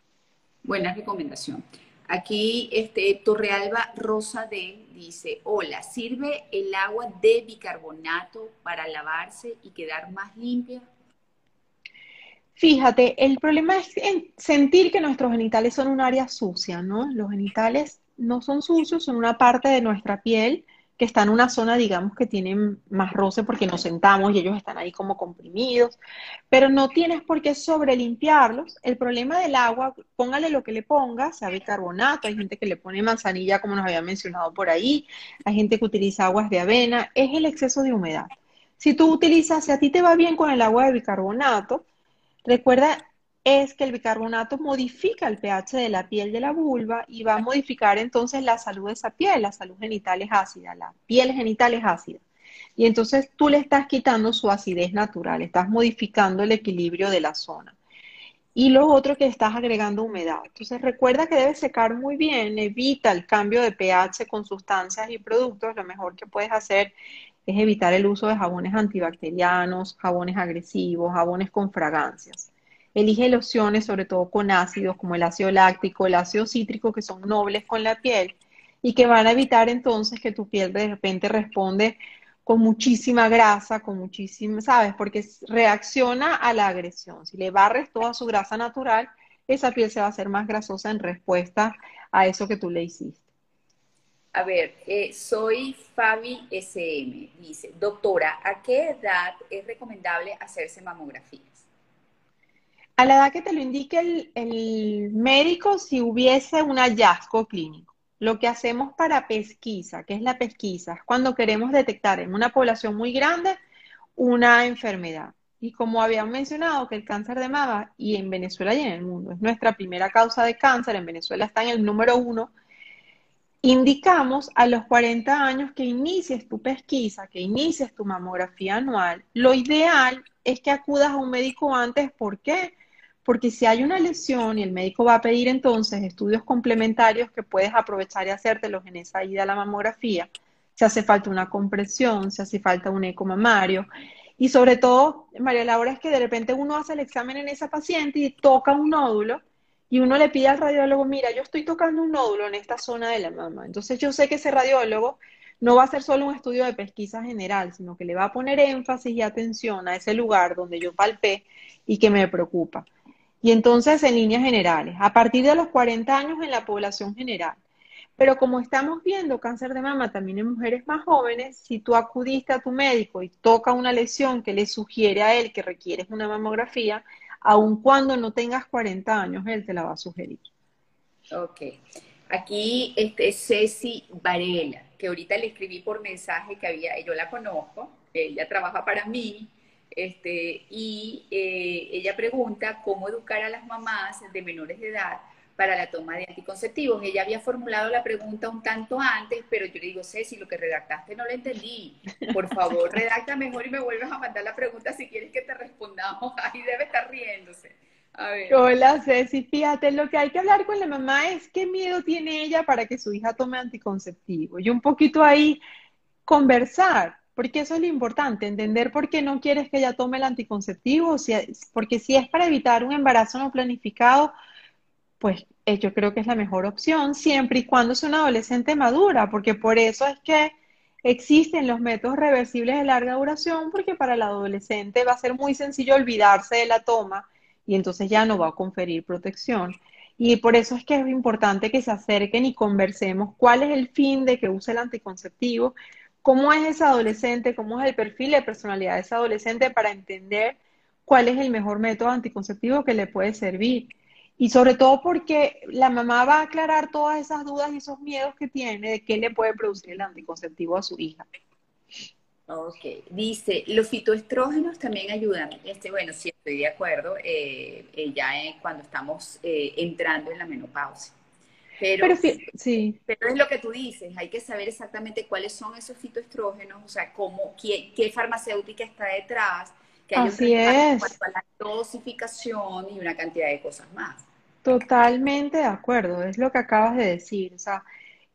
A: Buena recomendación. Aquí este, Torrealba Rosa D dice, hola, ¿sirve el agua de bicarbonato para lavarse y quedar más limpia?
B: Fíjate, el problema es sentir que nuestros genitales son un área sucia, ¿no? Los genitales no son sucios, son una parte de nuestra piel que está en una zona, digamos, que tiene más roce porque nos sentamos y ellos están ahí como comprimidos, pero no tienes por qué sobrelimpiarlos. El problema del agua, póngale lo que le pongas, sea bicarbonato, hay gente que le pone manzanilla, como nos había mencionado por ahí, hay gente que utiliza aguas de avena, es el exceso de humedad. Si tú utilizas, si a ti te va bien con el agua de bicarbonato, Recuerda, es que el bicarbonato modifica el pH de la piel de la vulva y va a modificar entonces la salud de esa piel, la salud genital es ácida, la piel genital es ácida. Y entonces tú le estás quitando su acidez natural, estás modificando el equilibrio de la zona. Y lo otro que estás agregando humedad. Entonces recuerda que debes secar muy bien, evita el cambio de pH con sustancias y productos. Lo mejor que puedes hacer es evitar el uso de jabones antibacterianos, jabones agresivos, jabones con fragancias. Elige lociones, sobre todo con ácidos como el ácido láctico, el ácido cítrico, que son nobles con la piel y que van a evitar entonces que tu piel de repente responde con muchísima grasa, con muchísima, ¿sabes? Porque reacciona a la agresión. Si le barres toda su grasa natural, esa piel se va a hacer más grasosa en respuesta a eso que tú le hiciste.
A: A ver, eh, soy Fabi SM. Dice, doctora, ¿a qué edad es recomendable hacerse mamografías?
B: A la edad que te lo indique el, el médico si hubiese un hallazgo clínico. Lo que hacemos para pesquisa, que es la pesquisa, es cuando queremos detectar en una población muy grande una enfermedad. Y como habíamos mencionado que el cáncer de mama, y en Venezuela y en el mundo, es nuestra primera causa de cáncer, en Venezuela está en el número uno, Indicamos a los 40 años que inicies tu pesquisa, que inicies tu mamografía anual. Lo ideal es que acudas a un médico antes. ¿Por qué? Porque si hay una lesión y el médico va a pedir entonces estudios complementarios que puedes aprovechar y hacértelos en esa ida a la mamografía, si hace falta una compresión, si hace falta un eco mamario. Y sobre todo, María Laura, es que de repente uno hace el examen en esa paciente y toca un nódulo y uno le pide al radiólogo, mira, yo estoy tocando un nódulo en esta zona de la mama. Entonces yo sé que ese radiólogo no va a hacer solo un estudio de pesquisa general, sino que le va a poner énfasis y atención a ese lugar donde yo palpé y que me preocupa. Y entonces, en líneas generales, a partir de los 40 años en la población general. Pero como estamos viendo cáncer de mama también en mujeres más jóvenes, si tú acudiste a tu médico y toca una lesión que le sugiere a él que requieres una mamografía, aun cuando no tengas 40 años, él te la va a sugerir.
A: Ok. Aquí este, Ceci Varela, que ahorita le escribí por mensaje que había, yo la conozco, ella trabaja para mí, este, y eh, ella pregunta cómo educar a las mamás de menores de edad para la toma de anticonceptivos. Ella había formulado la pregunta un tanto antes, pero yo le digo, Ceci, lo que redactaste no lo entendí. Por favor, redacta mejor y me vuelves a mandar la pregunta si quieres que te respondamos. Ahí debe estar riéndose. A ver.
B: Hola Ceci, fíjate, lo que hay que hablar con la mamá es qué miedo tiene ella para que su hija tome anticonceptivo. Y un poquito ahí conversar, porque eso es lo importante, entender por qué no quieres que ella tome el anticonceptivo, porque si es para evitar un embarazo no planificado, pues eh, yo creo que es la mejor opción, siempre y cuando sea una adolescente madura, porque por eso es que existen los métodos reversibles de larga duración, porque para el adolescente va a ser muy sencillo olvidarse de la toma y entonces ya no va a conferir protección. Y por eso es que es importante que se acerquen y conversemos cuál es el fin de que use el anticonceptivo, cómo es ese adolescente, cómo es el perfil de personalidad de ese adolescente para entender cuál es el mejor método anticonceptivo que le puede servir. Y sobre todo porque la mamá va a aclarar todas esas dudas y esos miedos que tiene de qué le puede producir el anticonceptivo a su hija.
A: Ok, dice, los fitoestrógenos también ayudan. Este, bueno, sí, estoy de acuerdo, eh, eh, ya cuando estamos eh, entrando en la menopausia. Pero, sí, pero es lo que tú dices, hay que saber exactamente cuáles son esos fitoestrógenos, o sea, cómo, qué, qué farmacéutica está detrás, que hay
B: Así es.
A: la dosificación y una cantidad de cosas más.
B: Totalmente de acuerdo, es lo que acabas de decir. O sea,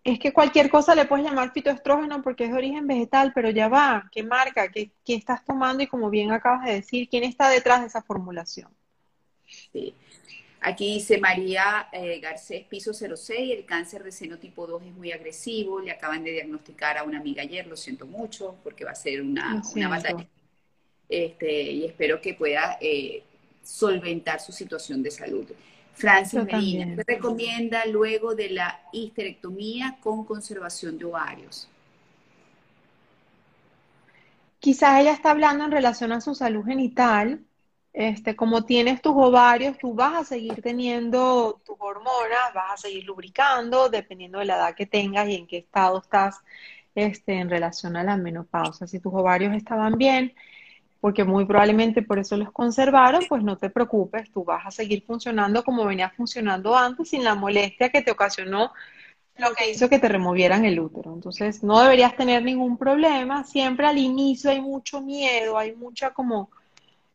B: es que cualquier cosa le puedes llamar fitoestrógeno porque es de origen vegetal, pero ya va, ¿qué marca? ¿Qué, qué estás tomando? Y como bien acabas de decir, ¿quién está detrás de esa formulación?
A: Sí. Aquí dice María eh, Garcés, piso 06, el cáncer de seno tipo 2 es muy agresivo, le acaban de diagnosticar a una amiga ayer, lo siento mucho, porque va a ser una, batalla. Este, y espero que pueda eh, solventar su situación de salud. Francis Medina, ¿qué recomienda luego de la histerectomía con conservación de ovarios?
B: Quizás ella está hablando en relación a su salud genital, este, como tienes tus ovarios, tú vas a seguir teniendo tus hormonas, vas a seguir lubricando, dependiendo de la edad que tengas y en qué estado estás este, en relación a la menopausa. Si tus ovarios estaban bien, porque muy probablemente por eso los conservaron, pues no te preocupes, tú vas a seguir funcionando como venías funcionando antes, sin la molestia que te ocasionó lo que hizo que te removieran el útero. Entonces, no deberías tener ningún problema. Siempre al inicio hay mucho miedo, hay mucha como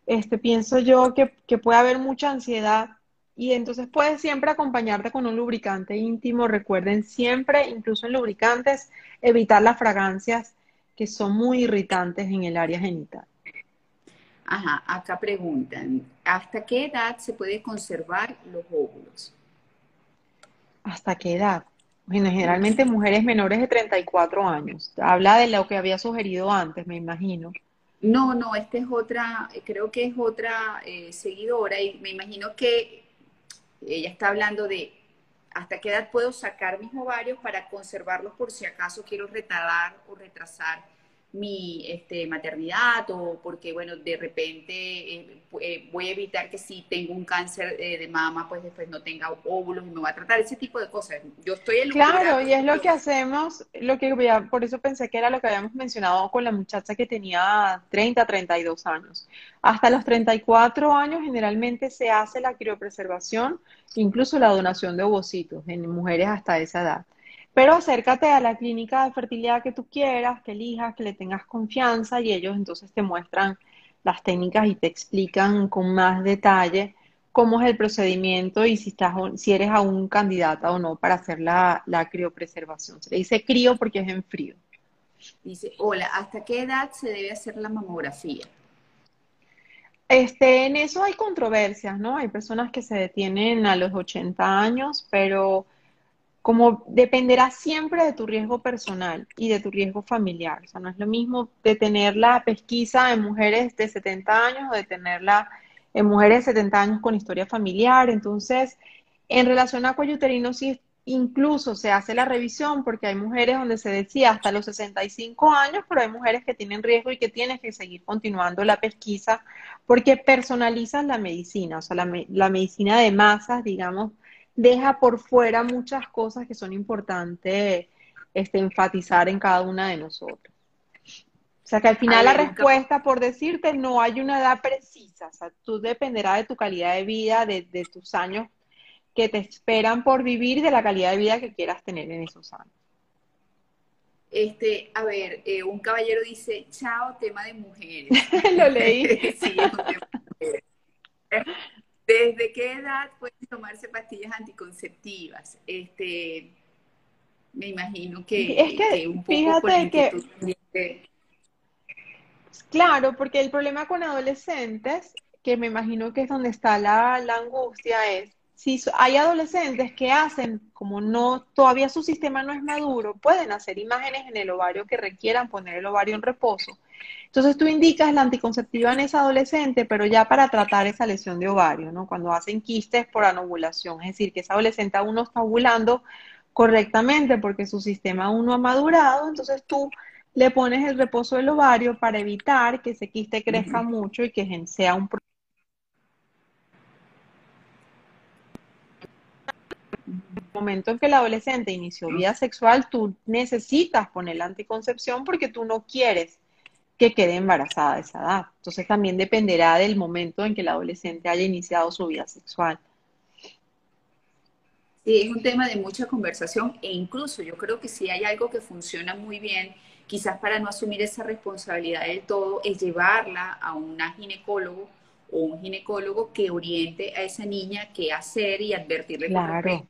B: este, pienso yo que, puede haber mucha ansiedad y entonces puedes siempre acompañarte con un lubricante íntimo. Recuerden siempre, incluso en lubricantes, evitar las fragancias que son muy irritantes en el área genital.
A: Ajá, acá preguntan, ¿hasta qué edad se puede conservar los óvulos?
B: ¿Hasta qué edad? Bueno, generalmente mujeres menores de 34 años. Habla de lo que había sugerido antes, me imagino.
A: No, no, esta es otra, creo que es otra eh, seguidora y me imagino que ella está hablando de hasta qué edad puedo sacar mis ovarios para conservarlos por si acaso quiero retardar o retrasar mi este, maternidad o porque, bueno, de repente eh, eh, voy a evitar que si tengo un cáncer eh, de mama, pues después no tenga óvulos y me va a tratar ese tipo de cosas. Yo estoy en
B: Claro, y es lo que hacemos, lo que por eso pensé que era lo que habíamos mencionado con la muchacha que tenía 30, 32 años. Hasta los 34 años generalmente se hace la criopreservación, incluso la donación de ovocitos en mujeres hasta esa edad. Pero acércate a la clínica de fertilidad que tú quieras, que elijas, que le tengas confianza y ellos entonces te muestran las técnicas y te explican con más detalle cómo es el procedimiento y si, estás, si eres aún candidata o no para hacer la, la criopreservación. Se le dice crío porque es en frío.
A: Dice, hola, ¿hasta qué edad se debe hacer la mamografía?
B: Este, en eso hay controversias, ¿no? Hay personas que se detienen a los 80 años, pero como dependerá siempre de tu riesgo personal y de tu riesgo familiar. O sea, no es lo mismo detener la pesquisa en mujeres de 70 años o detenerla en mujeres de 70 años con historia familiar. Entonces, en relación a cuello uterino, sí, incluso se hace la revisión porque hay mujeres donde se decía hasta los 65 años, pero hay mujeres que tienen riesgo y que tienes que seguir continuando la pesquisa porque personalizan la medicina, o sea, la medicina de masas, digamos, deja por fuera muchas cosas que son importantes este, enfatizar en cada una de nosotros. O sea que al final la respuesta, por decirte, no hay una edad precisa. O sea, tú dependerá de tu calidad de vida, de, tus años que te esperan por vivir, de la calidad de vida que quieras tener en esos años.
A: Este, a ver, eh, un caballero dice, chao, tema de mujeres.
B: Lo leí.
A: sí, es un tema de mujeres. ¿Desde qué edad pueden tomarse pastillas anticonceptivas? Este, me imagino que,
B: es que, un poco fíjate que, claro, porque el problema con adolescentes, que me imagino que es donde está la, la angustia, es si hay adolescentes que hacen, como no, todavía su sistema no es maduro, pueden hacer imágenes en el ovario que requieran poner el ovario en reposo. Entonces tú indicas la anticonceptiva en esa adolescente, pero ya para tratar esa lesión de ovario, ¿no? Cuando hacen quistes por anovulación, es decir, que esa adolescente aún no está ovulando correctamente porque su sistema aún no ha madurado, entonces tú le pones el reposo del ovario para evitar que ese quiste crezca mucho y que sea un momento en que el adolescente inició vida sexual, tú necesitas poner la anticoncepción porque tú no quieres que quede embarazada a esa edad. Entonces también dependerá del momento en que el adolescente haya iniciado su vida sexual.
A: Sí, es un tema de mucha conversación e incluso yo creo que si hay algo que funciona muy bien, quizás para no asumir esa responsabilidad del todo, es llevarla a una ginecólogo o un ginecólogo que oriente a esa niña qué hacer y advertirle
B: claro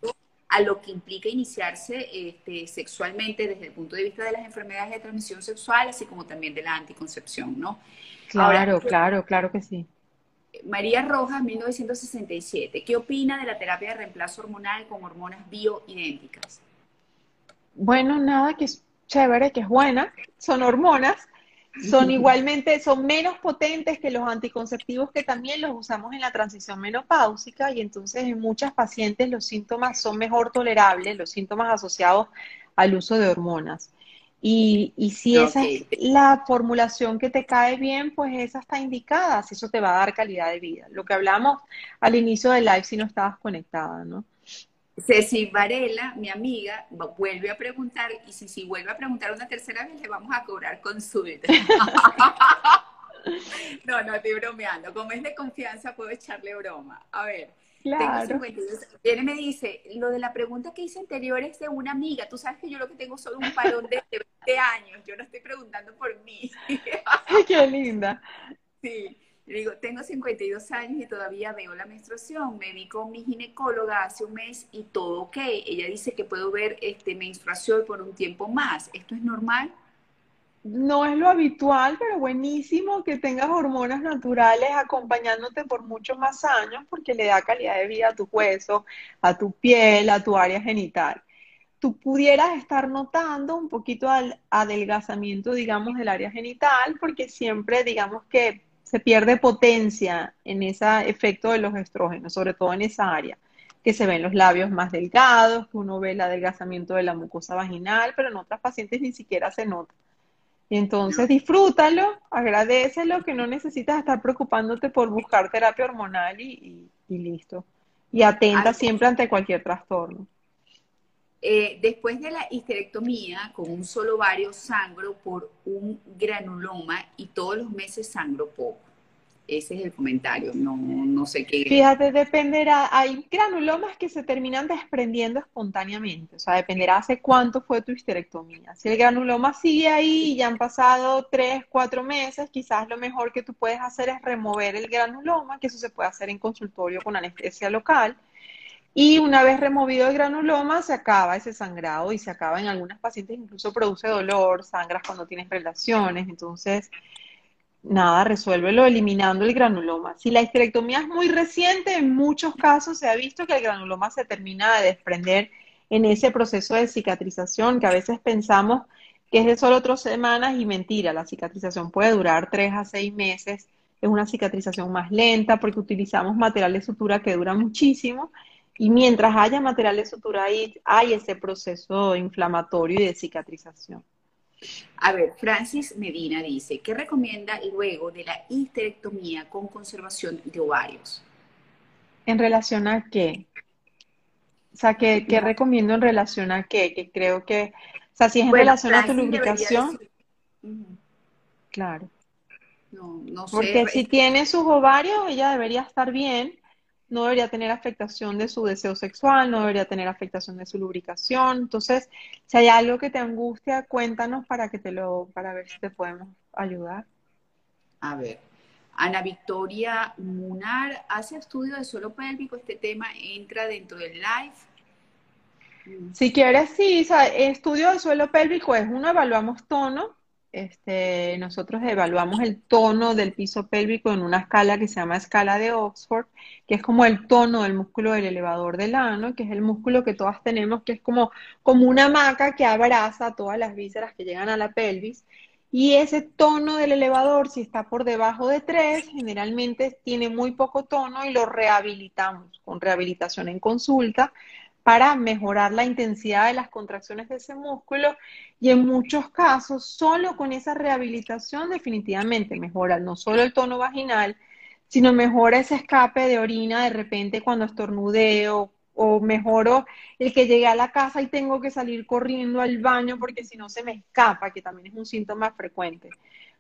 A: a lo que implica iniciarse este, sexualmente desde el punto de vista de las enfermedades de transmisión sexual, así como también de la anticoncepción, ¿no?
B: Claro, claro, claro que sí.
A: María Rojas, 1967. ¿Qué opina de la terapia de reemplazo hormonal con hormonas bioidénticas?
B: Bueno, nada, que es chévere, que es buena, son hormonas, son igualmente, son menos potentes que los anticonceptivos que también los usamos en la transición menopáusica y entonces en muchas pacientes los síntomas son mejor tolerables, los síntomas asociados al uso de hormonas. Y, si esa es la formulación que te cae bien, pues esa está indicada, si eso te va a dar calidad de vida. Lo que hablamos al inicio del live si no estabas conectada, ¿no?
A: Ceci Varela, mi amiga, vuelve a preguntar, y si, si vuelve a preguntar una tercera vez, le vamos a cobrar consulta. no, no, estoy bromeando. Como es de confianza, puedo echarle broma. A ver, tengo 52. Viene y me dice, lo de la pregunta que hice anterior es de una amiga. Tú sabes que yo lo que tengo solo un parón de 20 años. Yo no estoy preguntando por mí.
B: Qué linda.
A: Sí. Digo, tengo 52 años y todavía veo la menstruación. Me vi con mi ginecóloga hace un mes y todo ok. Ella dice que puedo ver este, menstruación por un tiempo más. ¿Esto es normal?
B: No es lo habitual, pero buenísimo que tengas hormonas naturales acompañándote por muchos más años porque le da calidad de vida a tu hueso, a tu piel, a tu área genital. Tú pudieras estar notando un poquito al adelgazamiento, digamos, del área genital, porque siempre, digamos que se pierde potencia en ese efecto de los estrógenos, sobre todo en esa área, que se ven los labios más delgados, que uno ve el adelgazamiento de la mucosa vaginal, pero en otras pacientes ni siquiera se nota. Y entonces disfrútalo, agradecelo, que no necesitas estar preocupándote por buscar terapia hormonal y, listo. Y atenta siempre ante cualquier trastorno.
A: Eh, después de la histerectomía, con un solo ovario sangro por un granuloma y todos los meses sangro poco. Ese es el comentario, no, no sé qué.
B: Fíjate, dependerá, hay granulomas que se terminan desprendiendo espontáneamente, o sea, dependerá hace cuánto fue tu histerectomía. Si el granuloma sigue ahí y ya han pasado tres, cuatro meses, quizás lo mejor que tú puedes hacer es remover el granuloma, que eso se puede hacer en consultorio con anestesia local y una vez removido el granuloma, se acaba ese sangrado y se acaba en algunas pacientes, incluso produce dolor, sangras cuando tienes relaciones. Entonces, nada, resuélvelo eliminando el granuloma. Si la histerectomía es muy reciente, en muchos casos se ha visto que el granuloma se termina de desprender en ese proceso de cicatrización que a veces pensamos que es de solo otras semanas y mentira, la cicatrización puede durar tres a seis meses, es una cicatrización más lenta porque utilizamos material de sutura que dura muchísimo y mientras haya material de sutura ahí, hay ese proceso inflamatorio y de cicatrización.
A: A ver, Francis Medina dice, ¿qué recomienda luego de la histerectomía con conservación de ovarios?
B: ¿En relación a qué? O sea, ¿qué, recomiendo en relación a qué? Que creo que, o sea, si es en relación a tu lubricación, claro. No, no sé. Porque si tiene sus ovarios, ella debería estar bien no debería tener afectación de su deseo sexual, no debería tener afectación de su lubricación. Entonces, si hay algo que te angustia, cuéntanos para que te lo, para ver si te podemos ayudar.
A: A ver, Ana Victoria Munar hace estudio de suelo pélvico. Este tema entra dentro del live.
B: Si quieres, sí, estudio de suelo pélvico es uno, evaluamos tono, este, nosotros evaluamos el tono del piso pélvico en una escala que se llama escala de Oxford, que es como el tono del músculo del elevador del ano, que es el músculo que todas tenemos, que es como, como una hamaca que abraza todas las vísceras que llegan a la pelvis. Y ese tono del elevador, si está por debajo de 3, generalmente tiene muy poco tono y lo rehabilitamos con rehabilitación en consulta para mejorar la intensidad de las contracciones de ese músculo y en muchos casos solo con esa rehabilitación definitivamente mejora no solo el tono vaginal, sino mejora ese escape de orina de repente cuando estornudeo o mejoro el que llegue a la casa y tengo que salir corriendo al baño porque si no se me escapa, que también es un síntoma frecuente.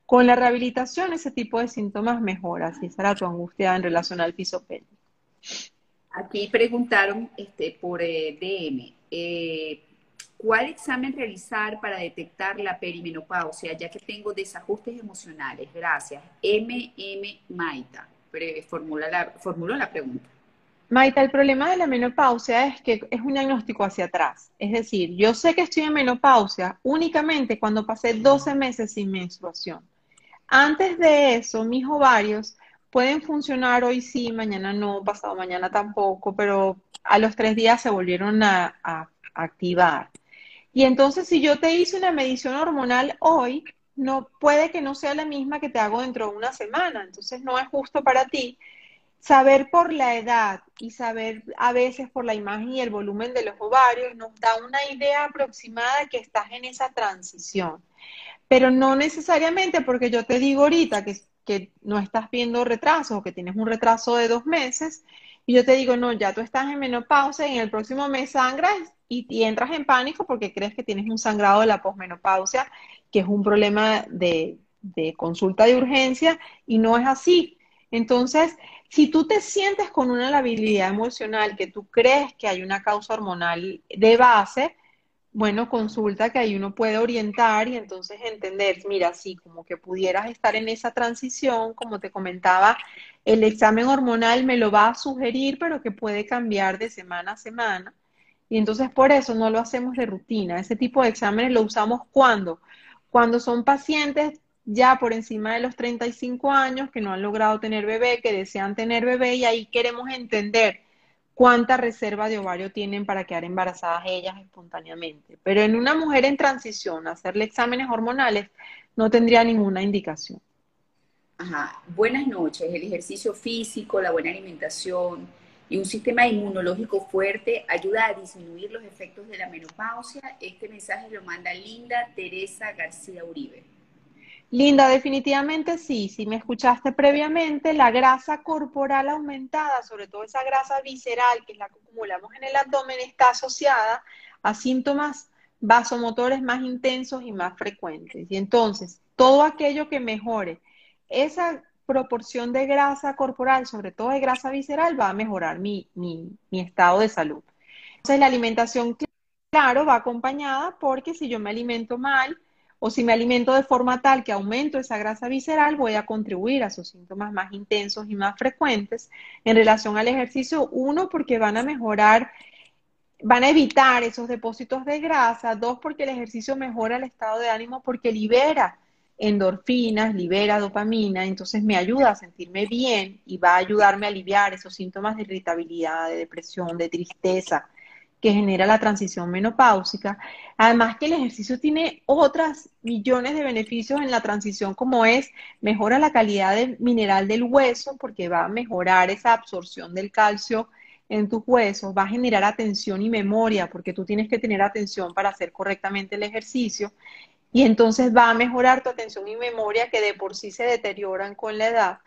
B: Con la rehabilitación ese tipo de síntomas mejora, si esa era tu angustia en relación al piso pélvico.
A: Aquí preguntaron este, por eh, DM, eh, ¿cuál examen realizar para detectar la perimenopausia, ya que tengo desajustes emocionales? Gracias. MM Maita, formula la, la pregunta.
B: Maita, el problema de la menopausia es que es un diagnóstico hacia atrás. Es decir, yo sé que estoy en menopausia únicamente cuando pasé 12 meses sin menstruación. Antes de eso, mis ovarios pueden funcionar hoy sí, mañana no, pasado mañana tampoco, pero a los tres días se volvieron a, activar. Y entonces si yo te hice una medición hormonal hoy, no puede que no sea la misma que te hago dentro de una semana. Entonces no es justo para ti. Saber por la edad y saber a veces por la imagen y el volumen de los ovarios nos da una idea aproximada de que estás en esa transición. Pero no necesariamente porque yo te digo ahorita que que no estás viendo retraso o que tienes un retraso de dos meses, y yo te digo, no, ya tú estás en menopausia y en el próximo mes sangras y, entras en pánico porque crees que tienes un sangrado de la posmenopausia, que es un problema de, de consulta de urgencia, y no es así. Entonces, si tú te sientes con una labilidad emocional que tú crees que hay una causa hormonal de base, bueno, consulta que ahí uno puede orientar y entonces entender, mira, sí, como que pudieras estar en esa transición, como te comentaba, el examen hormonal me lo va a sugerir, pero que puede cambiar de semana a semana. Y entonces por eso no lo hacemos de rutina. Ese tipo de exámenes lo usamos cuando, cuando son pacientes ya por encima de los 35 años que no han logrado tener bebé, que desean tener bebé y ahí queremos entender cuánta reserva de ovario tienen para quedar embarazadas ellas espontáneamente. Pero en una mujer en transición, hacerle exámenes hormonales no tendría ninguna indicación.
A: Ajá. Buenas noches. El ejercicio físico, la buena alimentación y un sistema inmunológico fuerte ayuda a disminuir los efectos de la menopausia. Este mensaje lo manda Linda Teresa García Uribe.
B: Linda, definitivamente sí. Si me escuchaste previamente, la grasa corporal aumentada, sobre todo esa grasa visceral, que es la que acumulamos en el abdomen, está asociada a síntomas vasomotores más intensos y más frecuentes. Y entonces, todo aquello que mejore esa proporción de grasa corporal, sobre todo de grasa visceral, va a mejorar mi, mi, mi estado de salud. Entonces, la alimentación, claro, va acompañada porque si yo me alimento mal, o si me alimento de forma tal que aumento esa grasa visceral, voy a contribuir a sus síntomas más intensos y más frecuentes en relación al ejercicio. Uno, porque van a mejorar, van a evitar esos depósitos de grasa. Dos, porque el ejercicio mejora el estado de ánimo porque libera endorfinas, libera dopamina, entonces me ayuda a sentirme bien y va a ayudarme a aliviar esos síntomas de irritabilidad, de depresión, de tristeza que genera la transición menopáusica. Además que el ejercicio tiene otras millones de beneficios en la transición, como es mejora la calidad del mineral del hueso, porque va a mejorar esa absorción del calcio en tus huesos, va a generar atención y memoria, porque tú tienes que tener atención para hacer correctamente el ejercicio, y entonces va a mejorar tu atención y memoria que de por sí se deterioran con la edad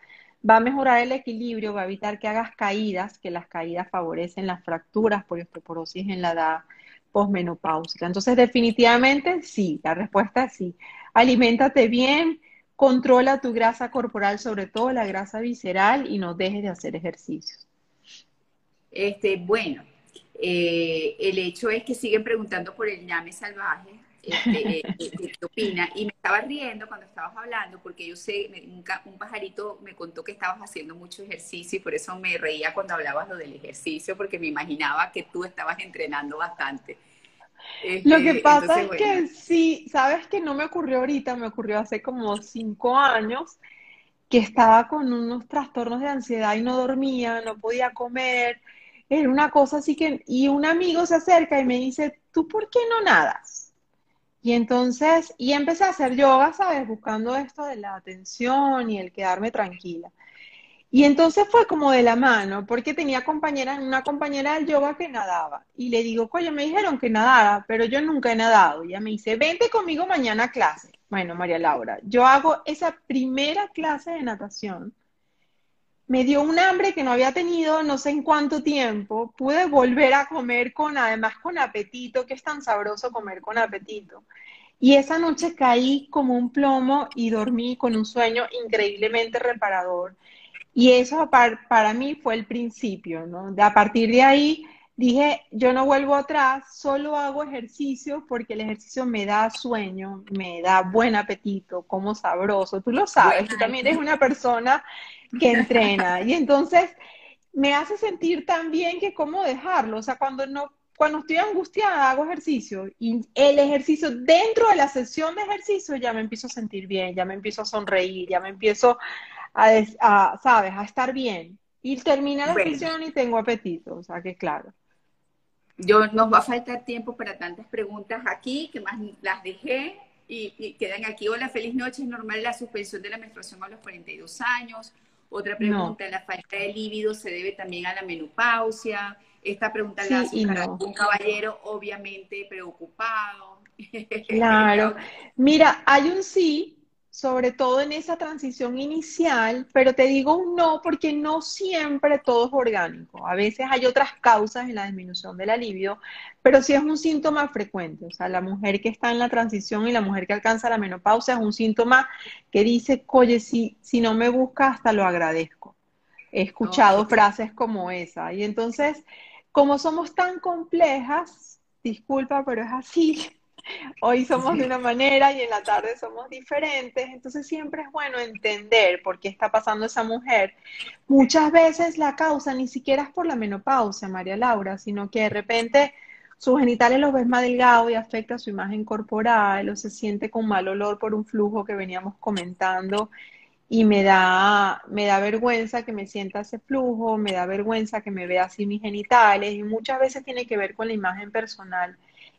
B: va a mejorar el equilibrio, va a evitar que hagas caídas, que las caídas favorecen las fracturas por osteoporosis en la edad posmenopáusica. Entonces, definitivamente sí, la respuesta es sí. Aliméntate bien, controla tu grasa corporal, sobre todo la grasa visceral, y no dejes de hacer ejercicios.
A: Este, bueno, eh, el hecho es que siguen preguntando por el llame salvaje. Este, eh, qué opina. Y me estaba riendo cuando estabas hablando, porque yo sé, un, un, pajarito me contó que estabas haciendo mucho ejercicio y por eso me reía cuando hablabas lo del ejercicio, porque me imaginaba que tú estabas entrenando bastante.
B: lo que este, pasa es que sí, sabes que no me ocurrió ahorita, me ocurrió hace como cinco años que estaba con unos trastornos de ansiedad y no dormía, no podía comer, era una cosa así que, y un amigo se acerca y me dice, ¿tú por qué no nadas? Y entonces, y empecé a hacer yoga, ¿sabes? Buscando esto de la atención y el quedarme tranquila. Y entonces fue como de la mano, porque tenía compañera, una compañera del yoga que nadaba. Y le digo, coño, me dijeron que nadara, pero yo nunca he nadado. Y ella me dice, vente conmigo mañana a clase. Bueno, María Laura, yo hago esa primera clase de natación. Me dio un hambre que no había tenido no sé en cuánto tiempo. Pude volver a comer con, además con apetito, que es tan sabroso comer con apetito. Y esa noche caí como un plomo y dormí con un sueño increíblemente reparador. Y eso para, mí fue el principio, ¿no? De, a partir de ahí dije, yo no vuelvo atrás, solo hago ejercicio porque el ejercicio me da sueño, me da buen apetito, como sabroso. Tú lo sabes, tú también eres una persona que entrena. Y entonces me hace sentir tan bien que cómo dejarlo. O sea, cuando no cuando estoy angustiada hago ejercicio y el ejercicio dentro de la sesión de ejercicio ya me empiezo a sentir bien, ya me empiezo a sonreír, ya me empiezo a, ¿sabes?, a estar bien. Y termina la sesión y tengo apetito, o sea que claro.
A: Yo, nos va a faltar tiempo para tantas preguntas aquí, que más las dejé y, quedan aquí. Hola, feliz noche. ¿Es normal la suspensión de la menstruación a los 42 años? Otra pregunta, ¿la falta de líbido se debe también a la menopausia? Esta pregunta la hace un caballero obviamente preocupado.
B: Claro. Mira, hay un sí, sobre todo en esa transición inicial, pero te digo un no porque no siempre todo es orgánico. A veces hay otras causas en la disminución de la libido, pero sí es un síntoma frecuente. O sea, la mujer que está en la transición y la mujer que alcanza la menopausia es un síntoma que dice, oye, si, si no me busca, hasta lo agradezco. He escuchado frases como esa. Y entonces, como somos tan complejas, disculpa, pero es así, Hoy somos de una manera y en la tarde somos diferentes, entonces siempre es bueno entender por qué está pasando esa mujer. Muchas veces la causa ni siquiera es por la menopausia, María Laura, sino que de repente sus genitales los ves más delgados y afecta su imagen corporal o se siente con mal olor por un flujo que veníamos comentando. Y me da, me da vergüenza que me sienta ese flujo, me da vergüenza que me vea así mis genitales. Y muchas veces tiene que ver con la imagen personal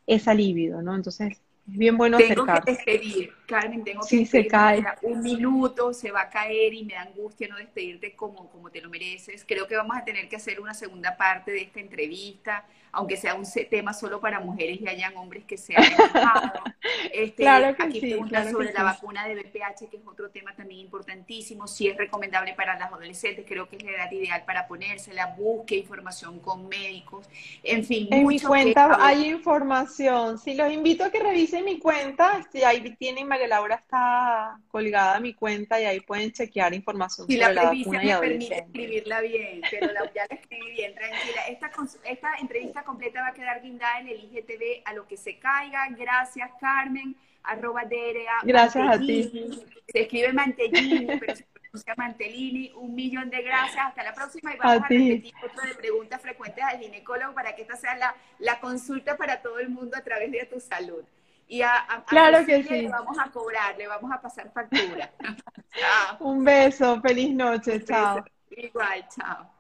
B: esa libido, ¿no? Entonces, es bien bueno
A: Tengo que despedir, Carmen, tengo que se cae. Un minuto, se va a caer y me da angustia no despedirte como, como te lo mereces. Creo que vamos a tener que hacer una segunda parte de esta entrevista aunque sea un tema solo para mujeres y hayan hombres que sean este, claro que aquí preguntan sobre la vacuna de BPH, que es otro tema también importantísimo, si es recomendable para las adolescentes, creo que es la edad ideal para ponérsela, busque información con médicos, en fin.
B: En mi cuenta hay información, sí, los invito a que revisen mi cuenta, este, ahí tienen, María Laura está colgada mi cuenta y ahí pueden chequear información
A: sobre la, la vacuna me permite escribirla bien, pero ya la escribí bien, tranquila. Esta, esta entrevista completa va a quedar guindada en el IGTV a lo que se caiga. Gracias, Carmen. Arroba DRA.
B: Gracias a ti.
A: Se escribe Mantellini, pero se pronuncia Mantellini. Un millón de gracias. Hasta la próxima. Y vamos a, repetir otro de preguntas frecuentes al ginecólogo para que esta sea la, la consulta para todo el mundo a través de tu salud. Y a,
B: claro que sí.
A: le vamos a cobrar, le vamos a pasar factura.
B: Un beso, feliz noche, chao.
A: Igual, chao.